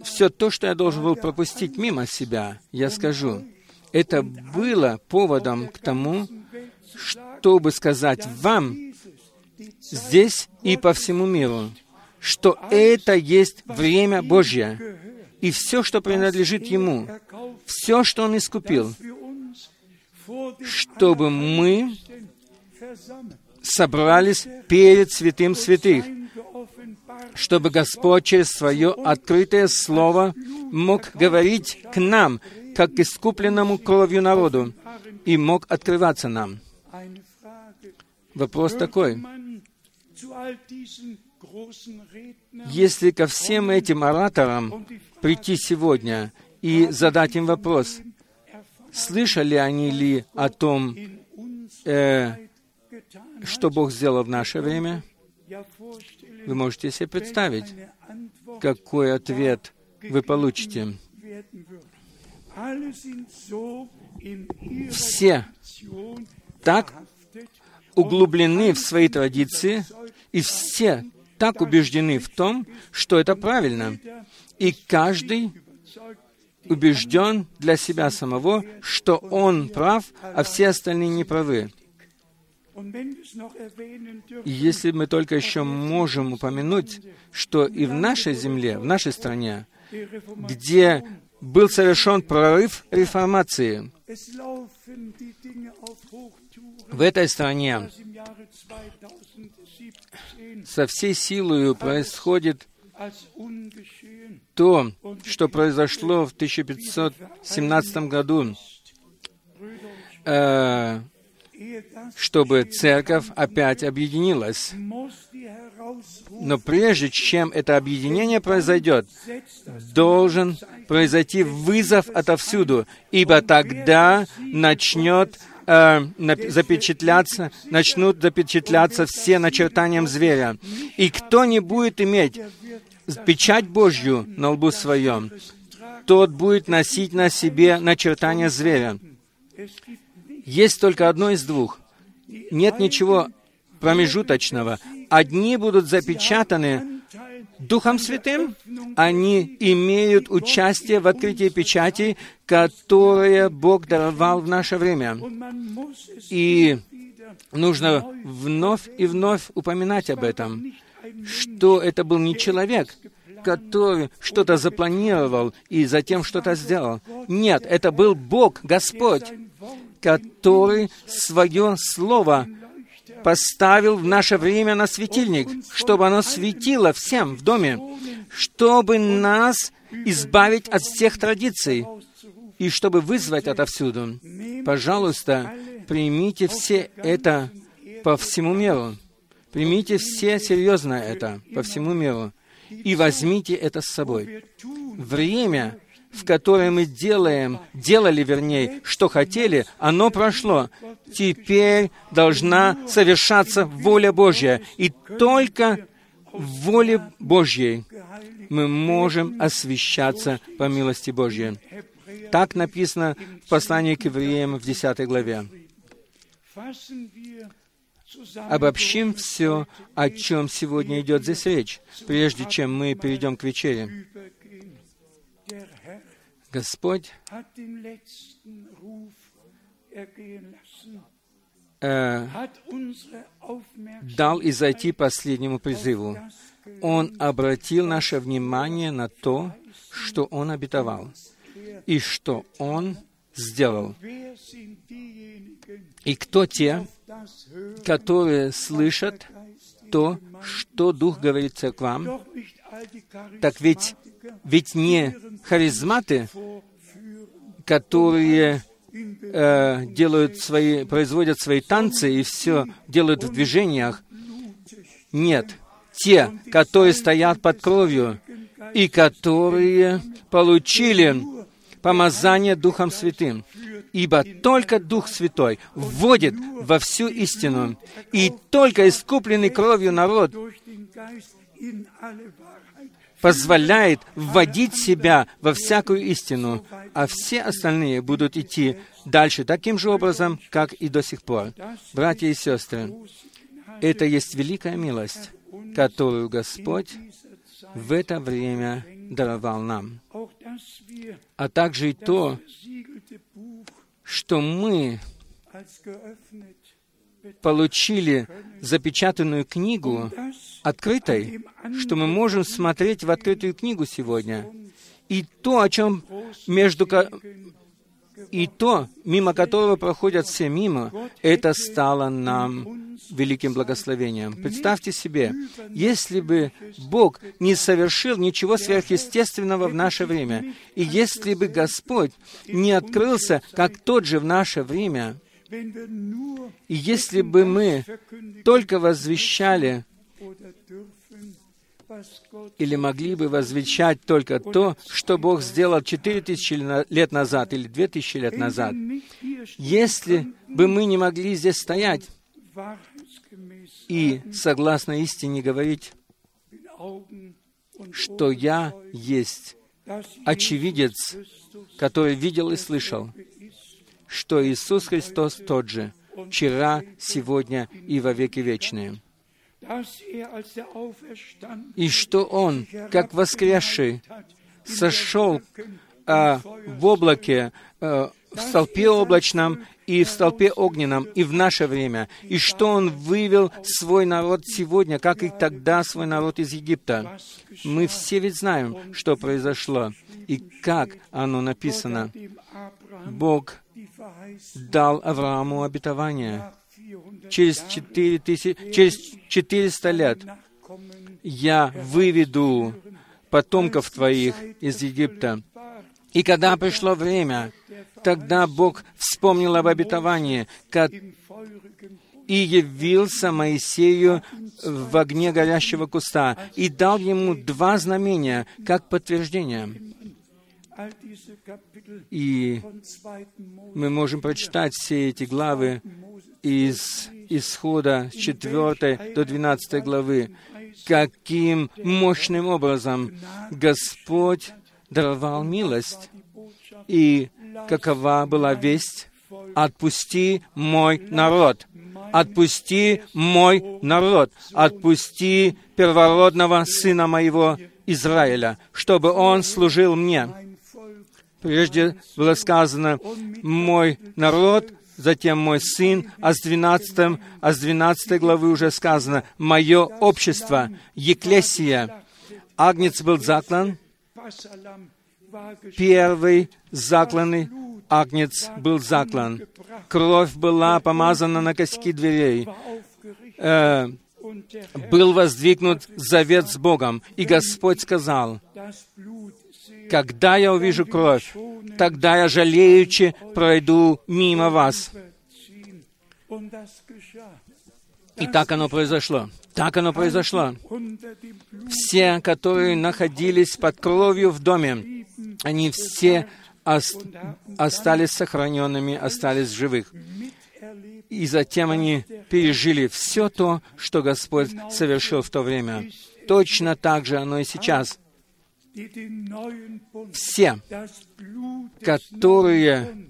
все то, что я должен был пропустить мимо себя, я скажу, это было поводом к тому, чтобы сказать вам, здесь и по всему миру, что это есть время Божье, и все, что принадлежит Ему, все, что Он искупил, чтобы мы собрались перед святым святых, чтобы Господь через свое открытое Слово мог говорить к нам, как искупленному кровью народу, и мог открываться нам. Вопрос такой, если ко всем этим ораторам прийти сегодня и задать им вопрос, слышали они ли о том, э, что Бог сделал в наше время, вы можете себе представить, какой ответ вы получите. Все так углублены в свои традиции, и все так убеждены в том, что это правильно. И каждый убежден для себя самого, что он прав, а все остальные не правы. И если мы только еще можем упомянуть, что и в нашей земле, в нашей стране, где был совершен прорыв реформации. В этой стране со всей силой происходит то, что произошло в 1517 году, э, чтобы церковь опять объединилась. Но прежде чем это объединение произойдет, должен произойти вызов отовсюду, ибо тогда начнет э, запечатляться, начнут запечатляться все начертанием зверя. И кто не будет иметь печать Божью на лбу своем, тот будет носить на себе начертание зверя. Есть только одно из двух. Нет ничего промежуточного. Одни будут запечатаны Духом Святым, они имеют участие в открытии печати, которое Бог даровал в наше время. И нужно вновь и вновь упоминать об этом, что это был не человек, который что-то запланировал и затем что-то сделал. Нет, это был Бог, Господь, который свое слово поставил в наше время на светильник, чтобы оно светило всем в доме, чтобы нас избавить от всех традиций и чтобы вызвать отовсюду. Пожалуйста, примите все это по всему миру. Примите все серьезно это по всему миру и возьмите это с собой. Время, в которое мы делаем, делали, вернее, что хотели, оно прошло. Теперь должна совершаться воля Божья. И только в воле Божьей мы можем освящаться по милости Божьей. Так написано в послании к евреям в 10 главе. Обобщим все, о чем сегодня идет здесь речь, прежде чем мы перейдем к вечере. Господь э, дал изойти последнему призыву. Он обратил наше внимание на то, что Он обетовал, и что Он сделал. И кто те, которые слышат то, что Дух говорит all die так ведь, ведь не харизматы, которые э, делают свои, производят свои танцы и все делают в движениях. Нет, те, которые стоят под кровью и которые получили помазание Духом Святым. Ибо только Дух Святой вводит во всю истину, и только искупленный кровью народ позволяет вводить себя во всякую истину, а все остальные будут идти дальше таким же образом, как и до сих пор. Братья и сестры, это есть великая милость, которую Господь в это время даровал нам, а также и то, что мы получили запечатанную книгу открытой, что мы можем смотреть в открытую книгу сегодня. И то, о чем между и то, мимо которого проходят все мимо, это стало нам великим благословением. Представьте себе, если бы Бог не совершил ничего сверхъестественного в наше время, и если бы Господь не открылся, как тот же в наше время, и если бы мы только возвещали или могли бы возвещать только то, что Бог сделал четыре тысячи на- лет назад или две тысячи лет назад. Если бы мы не могли здесь стоять и, согласно истине, говорить, что я есть очевидец, который видел и слышал, что Иисус Христос тот же, вчера, сегодня и во веки вечные. И что Он, как воскресший, сошел а, в облаке, а, в столпе облачном и в столпе огненном, и в наше время, и что Он вывел свой народ сегодня, как и тогда свой народ из Египта. Мы все ведь знаем, что произошло и как оно написано. Бог дал Аврааму обетование. Через, 4 тысяч, через 400 лет я выведу потомков твоих из Египта. И когда пришло время, тогда Бог вспомнил об обетовании, как и явился Моисею в огне горящего куста и дал ему два знамения как подтверждение. И мы можем прочитать все эти главы из исхода с 4 до 12 главы, каким мощным образом Господь даровал милость, и какова была весть «Отпусти мой народ». «Отпусти мой народ, отпусти первородного сына моего Израиля, чтобы он служил мне». Прежде было сказано «мой народ», затем «мой сын», а с 12, а с 12 главы уже сказано «мое общество», «еклесия». Агнец был заклан, первый закланный агнец был заклан. Кровь была помазана на косяки дверей. Э, был воздвигнут завет с Богом. И Господь сказал, когда я увижу кровь, тогда я жалеючи пройду мимо вас. И так оно произошло. Так оно произошло. Все, которые находились под кровью в доме, они все остались сохраненными, остались живых. И затем они пережили все то, что Господь совершил в то время. Точно так же оно и сейчас. Все, которые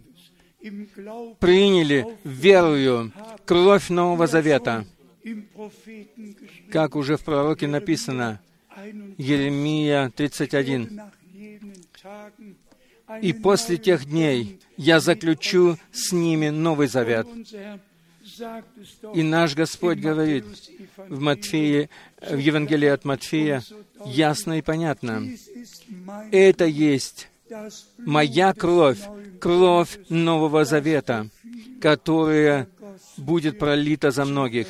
приняли верою кровь Нового Завета, как уже в пророке написано, Еремия 31, «И после тех дней я заключу с ними Новый Завет». И наш Господь говорит в Матфея, в Евангелии от Матфея ясно и понятно. Это есть моя кровь, кровь Нового Завета, которая будет пролита за многих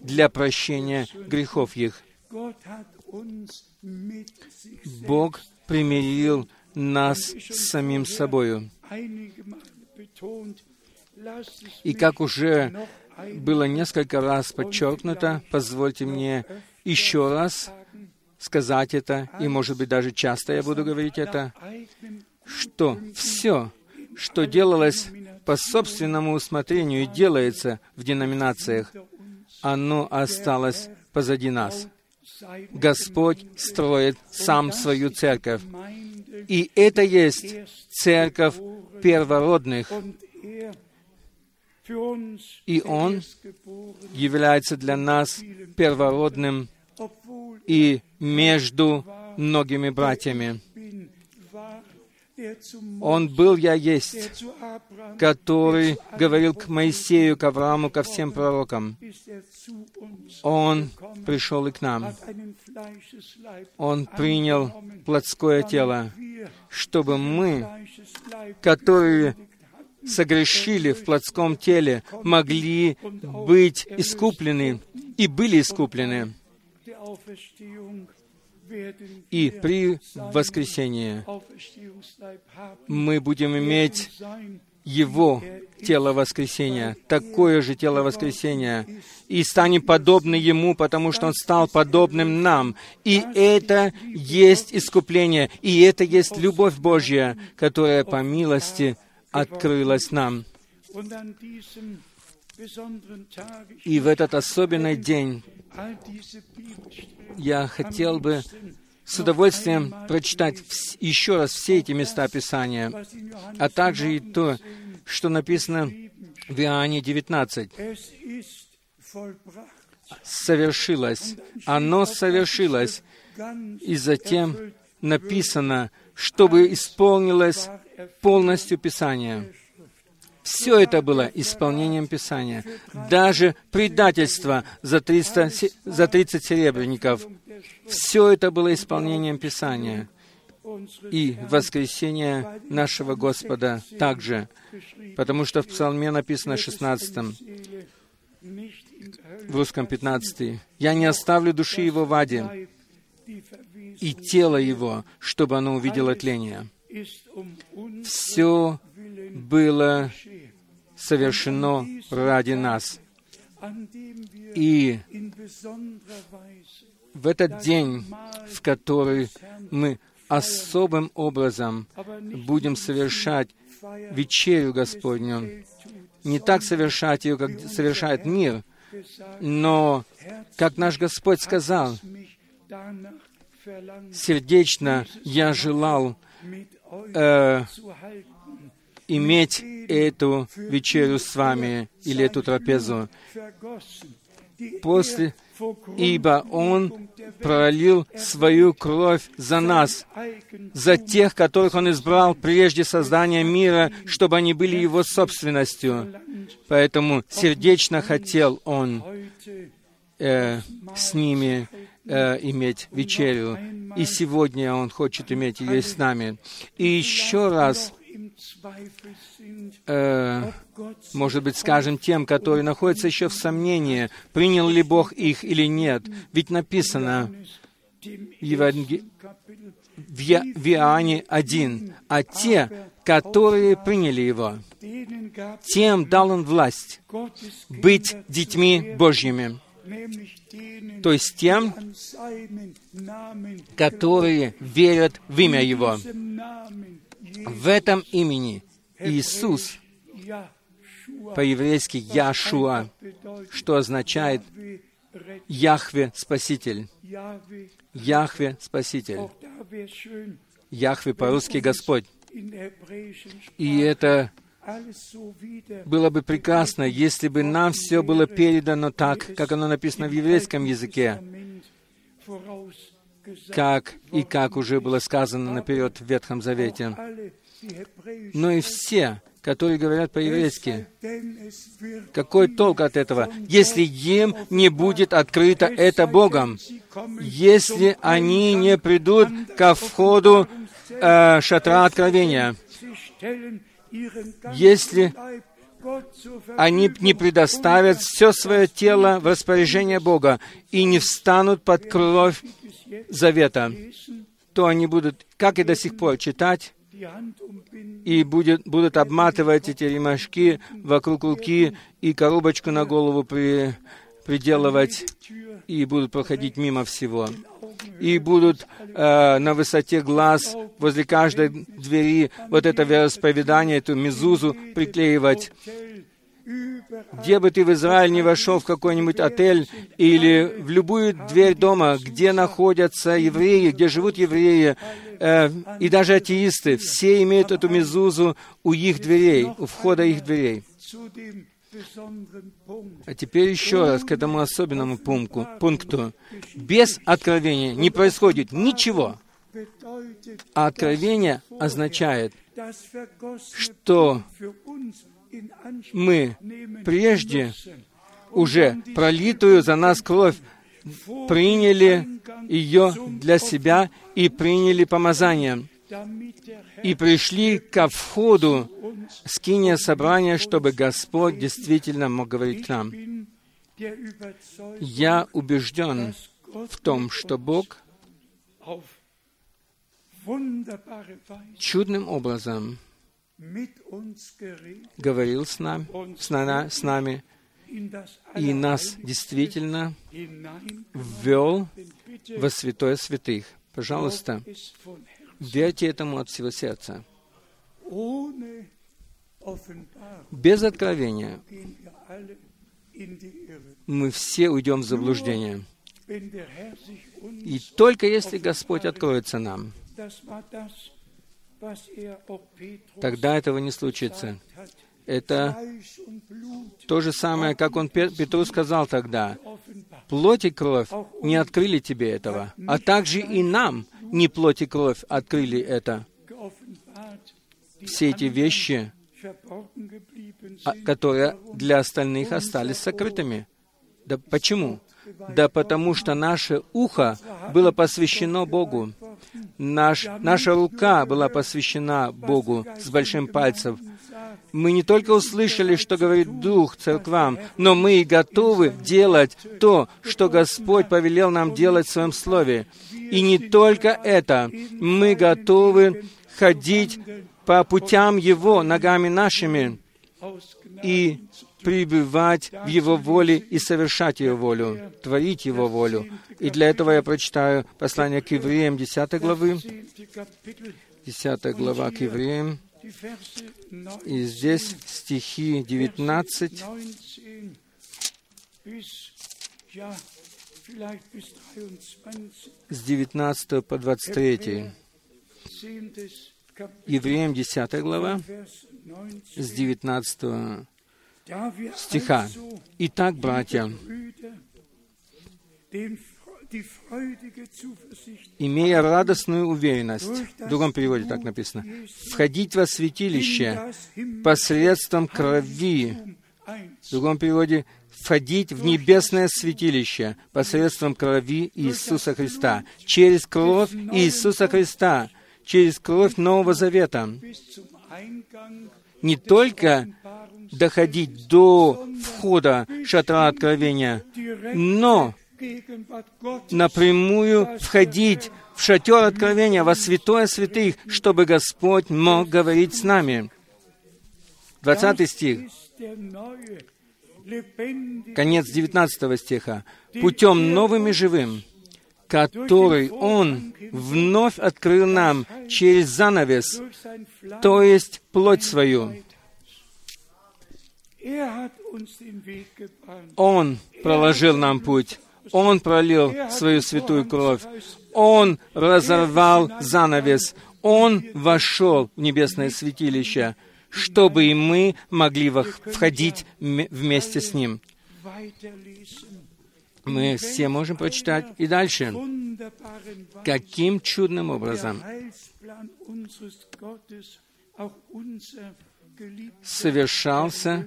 для прощения грехов их. Бог примирил нас с самим собою. И как уже было несколько раз подчеркнуто, позвольте мне еще раз сказать это, и, может быть, даже часто я буду говорить это, что все, что делалось по собственному усмотрению и делается в деноминациях, оно осталось позади нас. Господь строит сам свою церковь. И это есть церковь первородных. И Он является для нас первородным и между многими братьями. Он был «Я есть», который говорил к Моисею, к Аврааму, ко всем пророкам. Он пришел и к нам. Он принял плотское тело, чтобы мы, которые согрешили в плотском теле, могли быть искуплены и были искуплены. И при воскресении мы будем иметь Его тело воскресения, такое же тело воскресения, и станем подобны Ему, потому что Он стал подобным нам. И это есть искупление, и это есть любовь Божья, которая по милости открылась нам. И в этот особенный день я хотел бы с удовольствием прочитать еще раз все эти места Писания, а также и то, что написано в Иоанне 19. Совершилось. Оно совершилось. И затем написано, чтобы исполнилось полностью Писание. Все это было исполнением Писания. Даже предательство за, 300, се- за 30 серебряников. Все это было исполнением Писания. И воскресение нашего Господа также. Потому что в Псалме написано 16, в русском 15, «Я не оставлю души его в аде, и тело его, чтобы оно увидело тление». Все было совершено ради нас. И в этот день, в который мы особым образом будем совершать вечерю Господню, не так совершать ее, как совершает мир, но, как наш Господь сказал, сердечно я желал э, иметь эту вечерю с вами или эту трапезу. После, ибо Он пролил свою кровь за нас, за тех, которых Он избрал прежде создания мира, чтобы они были Его собственностью. Поэтому сердечно хотел Он э, с ними э, иметь вечерю. И сегодня Он хочет иметь ее с нами. И еще раз э, может быть, скажем тем, которые находятся еще в сомнении, принял ли Бог их или нет. Ведь написано в, Иоанне 1, «А те, которые приняли Его, тем дал Он власть быть детьми Божьими». То есть тем, которые верят в имя Его. В этом имени Иисус, по-еврейски Яшуа, что означает Яхве Спаситель. Яхве Спаситель. Яхве по-русски Господь. И это было бы прекрасно, если бы нам все было передано так, как оно написано в еврейском языке, как и как уже было сказано наперед в Ветхом Завете. Но и все, которые говорят по-еврейски, какой толк от этого, если им не будет открыто это Богом, если они не придут ко входу э, шатра откровения, если они не предоставят все свое тело в распоряжение Бога и не встанут под кровь завета, то они будут, как и до сих пор, читать и будет, будут обматывать эти ремашки вокруг руки и коробочку на голову при, приделывать, и будут проходить мимо всего. И будут э, на высоте глаз возле каждой двери вот это вероисповедание, эту мезузу приклеивать. Где бы ты в Израиль не вошел, в какой-нибудь отель или в любую дверь дома, где находятся евреи, где живут евреи, э, и даже атеисты, все имеют эту мезузу у их дверей, у входа их дверей. А теперь еще раз к этому особенному пункту. пункту. Без откровения не происходит ничего. А откровение означает, что мы прежде уже пролитую за нас кровь приняли ее для себя и приняли помазание, и пришли ко входу скиния собрания, чтобы Господь действительно мог говорить к нам. Я убежден в том, что Бог чудным образом говорил с нами, с, на, с нами и нас действительно ввел во святое святых. Пожалуйста, верьте этому от всего сердца. Без откровения мы все уйдем в заблуждение. И только если Господь откроется нам, тогда этого не случится. Это то же самое, как он Петру сказал тогда. Плоть и кровь не открыли тебе этого, а также и нам не плоть и кровь открыли это. Все эти вещи а, которые для остальных остались сокрытыми. Да почему? Да потому что наше ухо было посвящено Богу. Наш, наша рука была посвящена Богу с большим пальцем. Мы не только услышали, что говорит Дух церквам, но мы и готовы делать то, что Господь повелел нам делать в Своем Слове. И не только это, мы готовы ходить по путям Его, ногами нашими, и пребывать в Его воле и совершать Его волю, творить Его волю. И для этого я прочитаю послание к евреям 10 главы, 10 глава к евреям, и здесь стихи 19 с 19 по 23. Евреям 10 глава, с 19 стиха. Итак, братья, имея радостную уверенность, в другом переводе так написано, входить во святилище посредством крови, в другом переводе входить в небесное святилище посредством крови Иисуса Христа, через кровь Иисуса Христа, через кровь Нового Завета, не только доходить до входа шатра откровения, но напрямую входить в шатер откровения во святое святых, чтобы Господь мог говорить с нами. 20 стих. Конец 19 стиха. «Путем новым и живым, который Он вновь открыл нам через занавес, то есть плоть свою. Он проложил нам путь. Он пролил свою святую кровь. Он разорвал занавес. Он вошел в небесное святилище, чтобы и мы могли входить вместе с Ним. Мы все можем прочитать и дальше. Каким чудным образом совершался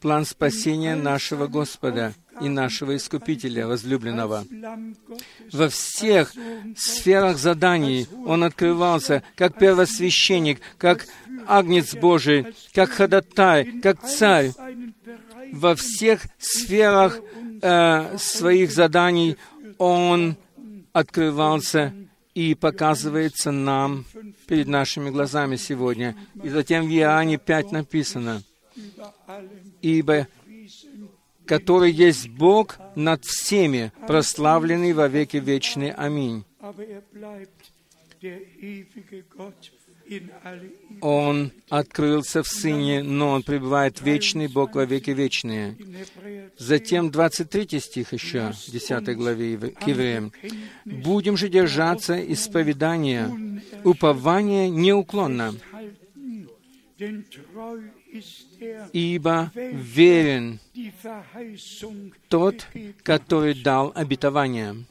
план спасения нашего Господа и нашего Искупителя, возлюбленного. Во всех сферах заданий Он открывался как первосвященник, как Агнец Божий, как ходатай, как царь. Во всех сферах э, своих заданий Он открывался и показывается нам перед нашими глазами сегодня. И затем в Иоанне 5 написано, «Ибо который есть Бог над всеми, прославленный во веки вечные. Аминь». Он открылся в Сыне, но Он пребывает вечный Бог во веки вечные. Затем 23 стих еще, 10 главе к евреям. «Будем же держаться исповедания, упования неуклонно, ибо верен тот, который дал обетование.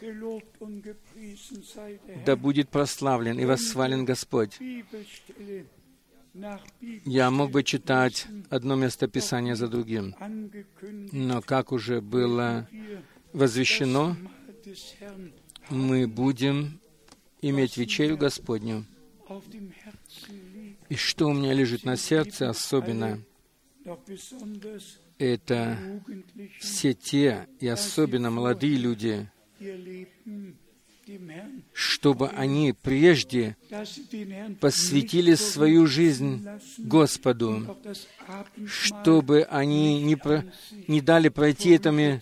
Да будет прославлен и восхвален Господь. Я мог бы читать одно местописание за другим, но как уже было возвещено, мы будем иметь вечерю Господню. И что у меня лежит на сердце особенно, это все те, и особенно молодые люди, чтобы они прежде посвятили свою жизнь Господу, чтобы они не, про, не дали пройти этому,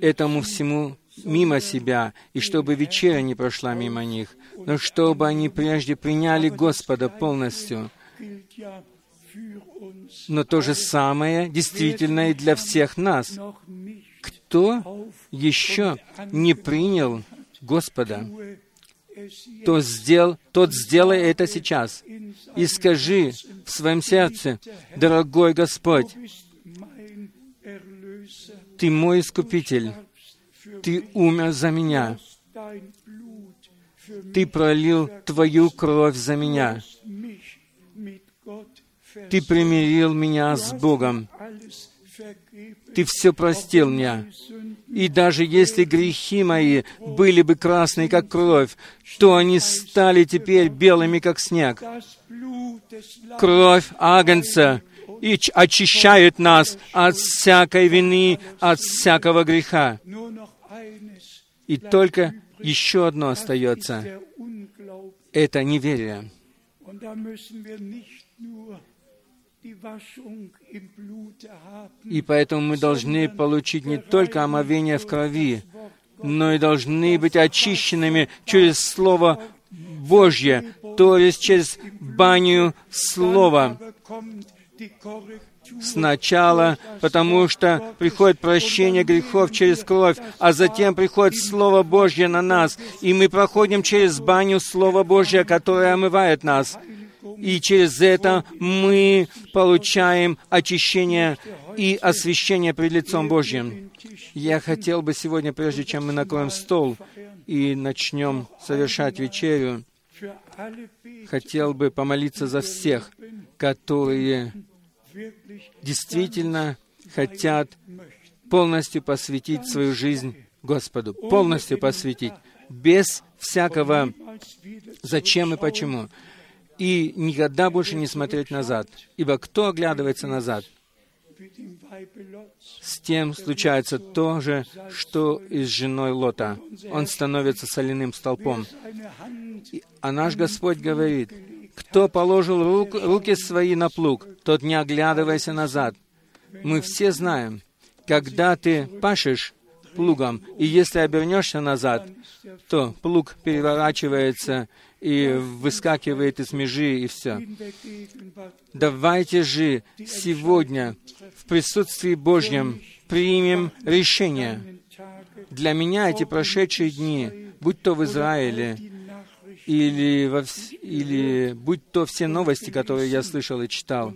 этому всему мимо себя, и чтобы вечеря не прошла мимо них, но чтобы они прежде приняли Господа полностью. Но то же самое действительно и для всех нас. Кто еще не принял Господа, то сделал, тот сделай это сейчас. И скажи в своем сердце, дорогой Господь, Ты мой Искупитель, Ты умер за меня, Ты пролил Твою кровь за меня, Ты примирил меня с Богом. Ты все простил мне. И даже если грехи мои были бы красные, как кровь, то они стали теперь белыми, как снег. Кровь Агнца и очищает нас от всякой вины, от всякого греха. И только еще одно остается. Это неверие. И поэтому мы должны получить не только омовение в крови, но и должны быть очищенными через Слово Божье, то есть через баню Слова. Сначала, потому что приходит прощение грехов через кровь, а затем приходит Слово Божье на нас, и мы проходим через баню Слова Божье, которое омывает нас и через это мы получаем очищение и освящение пред лицом Божьим. Я хотел бы сегодня, прежде чем мы накроем стол и начнем совершать вечерю, хотел бы помолиться за всех, которые действительно хотят полностью посвятить свою жизнь Господу, полностью посвятить, без всякого зачем и почему и никогда больше не смотреть назад. Ибо кто оглядывается назад, с тем случается то же, что и с женой Лота. Он становится соляным столпом. А наш Господь говорит, кто положил рук, руки свои на плуг, тот не оглядывайся назад. Мы все знаем, когда ты пашешь плугом, и если обернешься назад, то плуг переворачивается, и выскакивает из межи, и все. Давайте же сегодня в присутствии Божьем примем решение. Для меня эти прошедшие дни, будь то в Израиле, или, во, или будь то все новости, которые я слышал и читал,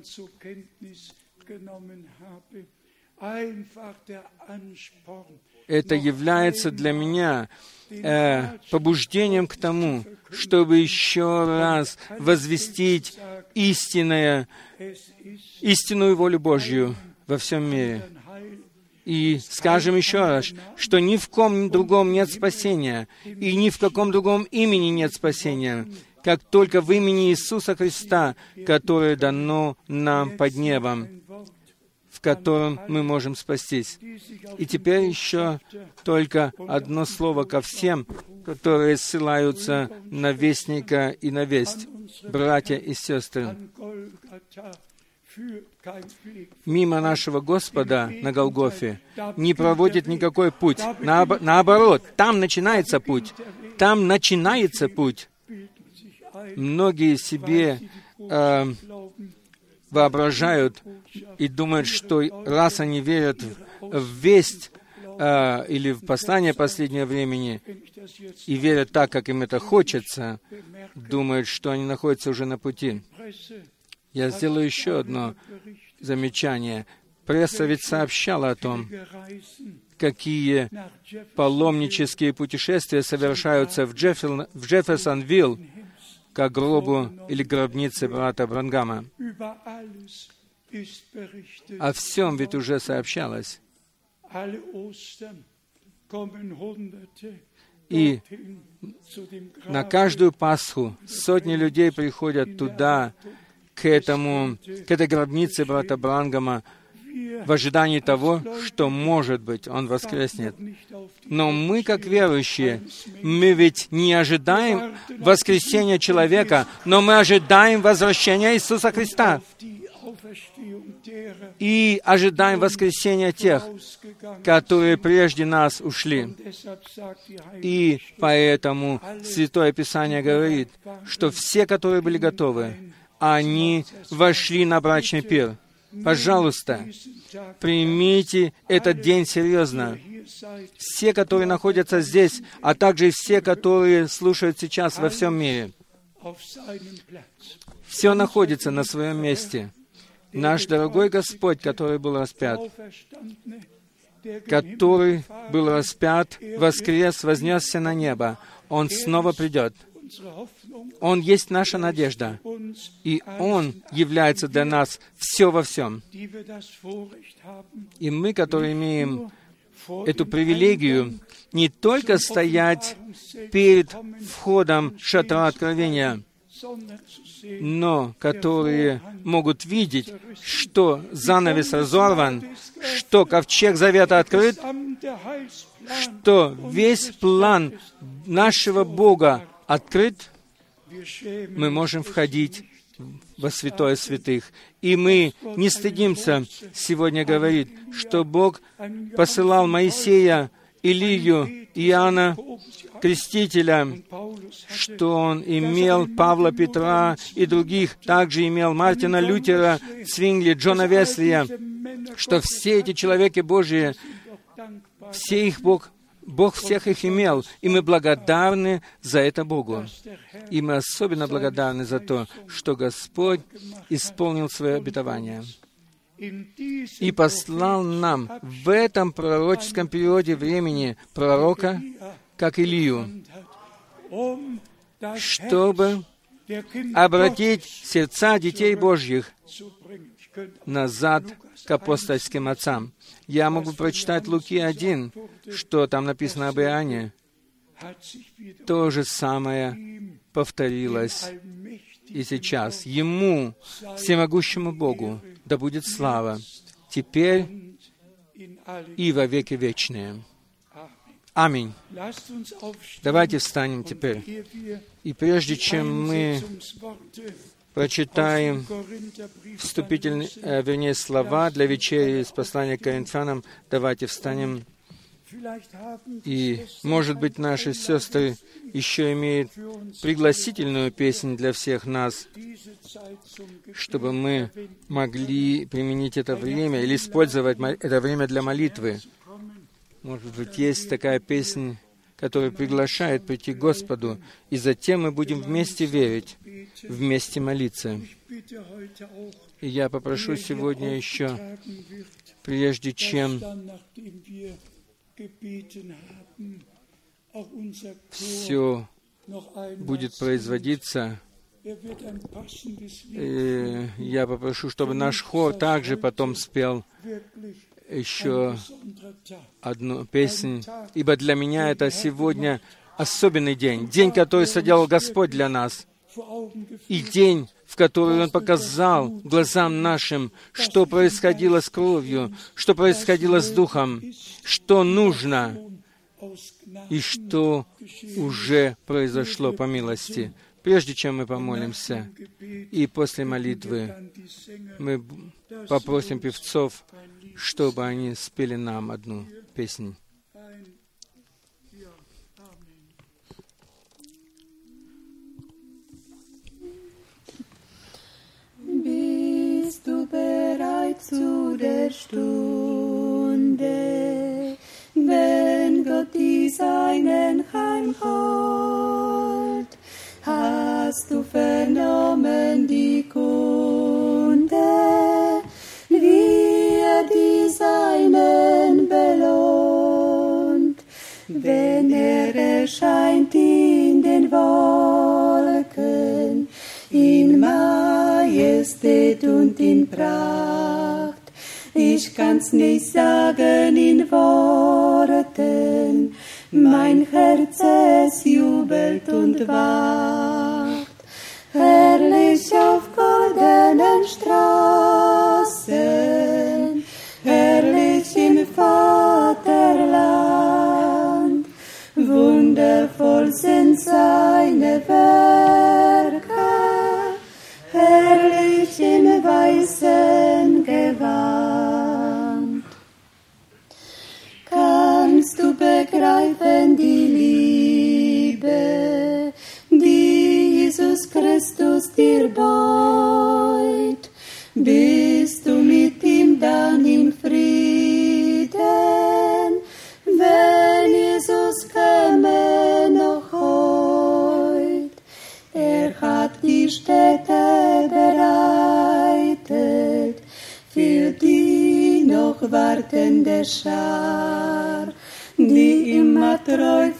это является для меня э, побуждением к тому, чтобы еще раз возвестить истинное, истинную волю Божью во всем мире. И скажем еще раз, что ни в ком другом нет спасения, и ни в каком другом имени нет спасения, как только в имени Иисуса Христа, которое дано нам под небом которым мы можем спастись. И теперь еще только одно слово ко всем, которые ссылаются на Вестника и на Весть, братья и сестры. Мимо нашего Господа на Голгофе не проводит никакой путь. наоборот, там начинается путь. Там начинается путь. Многие себе э, воображают и думают, что раз они верят в, весть э, или в послание последнего времени и верят так, как им это хочется, думают, что они находятся уже на пути. Я сделаю еще одно замечание. Пресса ведь сообщала о том, какие паломнические путешествия совершаются в, Джеффер, в Джефферсонвилл, к гробу или гробнице брата Брангама. О всем ведь уже сообщалось. И на каждую Пасху сотни людей приходят туда, к, этому, к этой гробнице брата Брангама, в ожидании того, что, может быть, Он воскреснет. Но мы, как верующие, мы ведь не ожидаем воскресения человека, но мы ожидаем возвращения Иисуса Христа. И ожидаем воскресения тех, которые прежде нас ушли. И поэтому Святое Писание говорит, что все, которые были готовы, они вошли на брачный пир. Пожалуйста, примите этот день серьезно. Все, которые находятся здесь, а также все, которые слушают сейчас во всем мире. Все находится на своем месте. Наш дорогой Господь, который был распят, который был распят, воскрес, вознесся на небо, Он снова придет. Он есть наша надежда, и Он является для нас все во всем. И мы, которые имеем эту привилегию не только стоять перед входом шатра откровения, но которые могут видеть, что занавес разорван, что ковчег завета открыт, что весь план нашего Бога открыт, мы можем входить во святое святых. И мы не стыдимся сегодня говорить, что Бог посылал Моисея, Илию, Иоанна, Крестителя, что он имел Павла Петра и других, также имел Мартина Лютера, Цвингли, Джона Веслия, что все эти человеки Божьи, все их Бог Бог всех их имел, и мы благодарны за это Богу. И мы особенно благодарны за то, что Господь исполнил свое обетование и послал нам в этом пророческом периоде времени пророка, как Илью, чтобы обратить сердца детей Божьих назад к апостольским отцам. Я могу прочитать Луки 1, что там написано об Иоанне. То же самое повторилось и сейчас. Ему, всемогущему Богу, да будет слава, теперь и во веки вечные. Аминь. Давайте встанем теперь. И прежде чем мы прочитаем вступительные, э, вернее, слова для вечери из послания к Коринфянам, давайте встанем. И, может быть, наши сестры еще имеют пригласительную песнь для всех нас, чтобы мы могли применить это время или использовать это время для молитвы. Может быть, есть такая песня, которая приглашает прийти к Господу, и затем мы будем вместе верить, вместе молиться. И я попрошу сегодня еще, прежде чем все будет производиться, и я попрошу, чтобы наш хор также потом спел еще одну песнь, ибо для меня это сегодня особенный день, день, который соделал Господь для нас, и день, в который Он показал глазам нашим, что происходило с кровью, что происходило с духом, что нужно и что уже произошло по милости. Прежде чем мы помолимся, и после молитвы мы попросим певцов, чтобы они спели нам одну песню. Bist du bereit zu der Stunde, wenn Gott die Seinen heimholt? Hast du vernommen die Kunde, wie er die Seinen belohnt, wenn er erscheint in den Wolken, in Majestät und in Pracht. Ich kann's nicht sagen in Worten, mein Herz es jubelt und wacht. Herrlich auf goldenen Straßen, herrlich im Vaterland, wundervoll sind seine Werke, du begreifen die Liebe, die Jesus Christus dir beut? Bist du mit ihm dann im Frieden, wenn Jesus käme noch heut? Er hat die Städte bereitet für die noch wartende Schar, i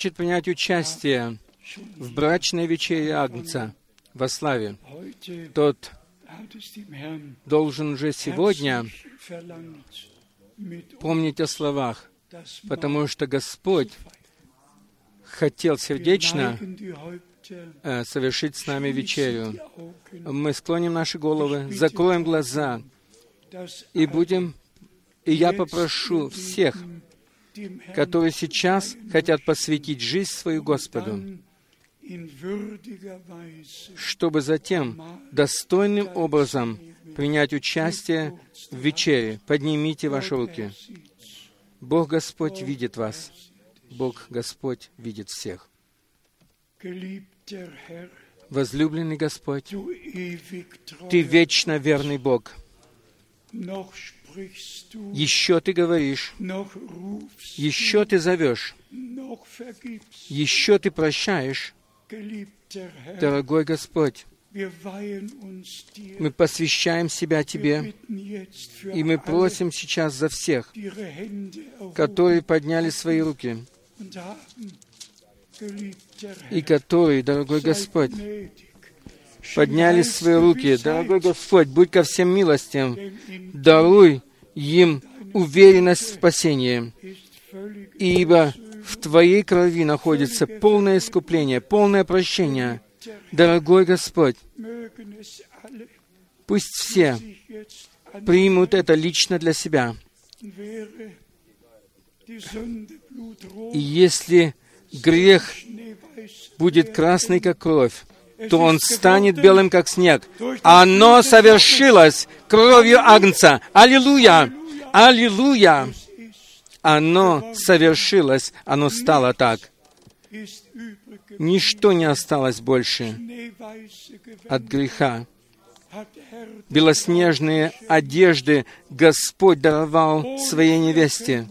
хочет принять участие в брачной вечере Агнца во славе, тот должен уже сегодня помнить о словах, потому что Господь хотел сердечно э, совершить с нами вечерю. Мы склоним наши головы, закроем глаза и будем, и я попрошу всех, которые сейчас хотят посвятить жизнь свою Господу, чтобы затем достойным образом принять участие в вечере. Поднимите ваши руки. Бог Господь видит вас. Бог Господь видит всех. Возлюбленный Господь, Ты вечно верный Бог. Еще Ты говоришь, еще Ты зовешь, еще Ты прощаешь. Дорогой Господь, мы посвящаем себя Тебе, и мы просим сейчас за всех, которые подняли свои руки, и которые, дорогой Господь. Подняли свои руки. Дорогой Господь, будь ко всем милостям, даруй им уверенность в спасении, ибо в Твоей крови находится полное искупление, полное прощение. Дорогой Господь, пусть все примут это лично для себя. И если грех будет красный, как кровь, то он станет белым, как снег. Оно совершилось кровью Агнца. Аллилуйя! Аллилуйя! Оно совершилось, оно стало так. Ничто не осталось больше от греха. Белоснежные одежды Господь даровал своей невесте,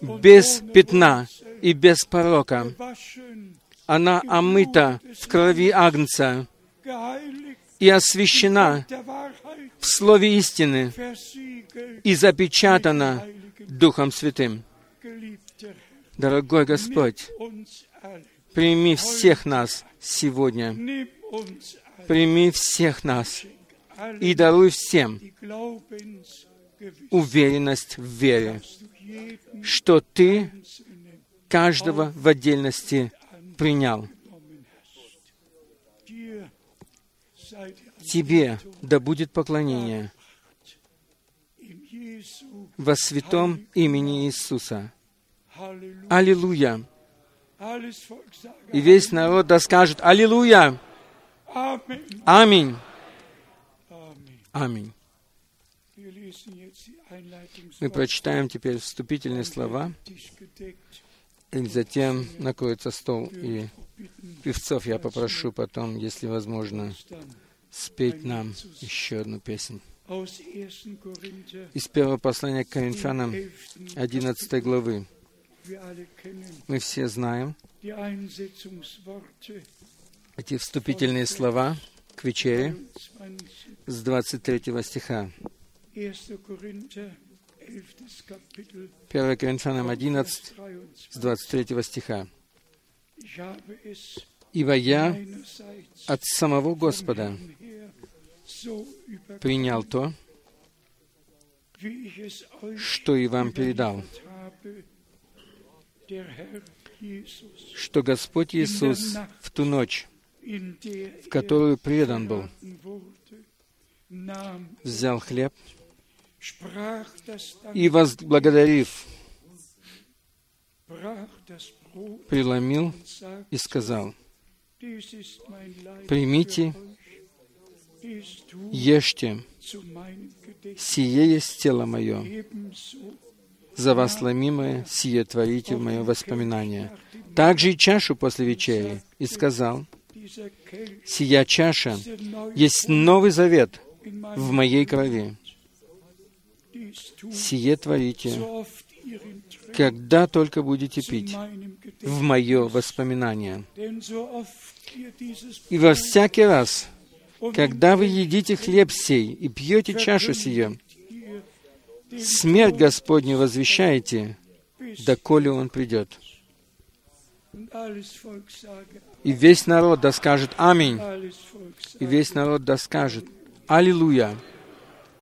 без пятна и без порока. Она омыта в крови Агнца и освящена в Слове истины и запечатана Духом Святым. Дорогой Господь, прими всех нас сегодня. Прими всех нас и даруй всем уверенность в вере, что Ты каждого в отдельности принял. Тебе да будет поклонение во святом имени Иисуса. Аллилуйя! И весь народ да скажет Аллилуйя! Аминь! Аминь. Мы прочитаем теперь вступительные слова. И затем накроется стол. И певцов я попрошу потом, если возможно, спеть нам еще одну песнь. aus 1. Korinther, Из первого послания к Коринфянам, 11. 11 главы. Мы все знаем эти вступительные слова к вечере 23. с 23 стиха. 1. Korinther, 11. Kapitel, 1 Коринфянам 11 23. с 23 стиха. «Ибо я от самого Господа принял то, что и вам передал, что Господь Иисус в ту ночь, в которую предан был, взял хлеб и, возблагодарив, преломил и сказал, «Примите, ешьте, сие есть тело мое, за вас ломимое, сие творите в мое воспоминание». Также и чашу после вечери, и сказал, «Сия чаша есть Новый Завет в моей крови. Сие творите, когда только будете пить в мое воспоминание. И во всякий раз, когда вы едите хлеб сей и пьете чашу сию, смерть Господню возвещаете, доколе Он придет. И весь народ да скажет Аминь. И весь народ да скажет Аллилуйя.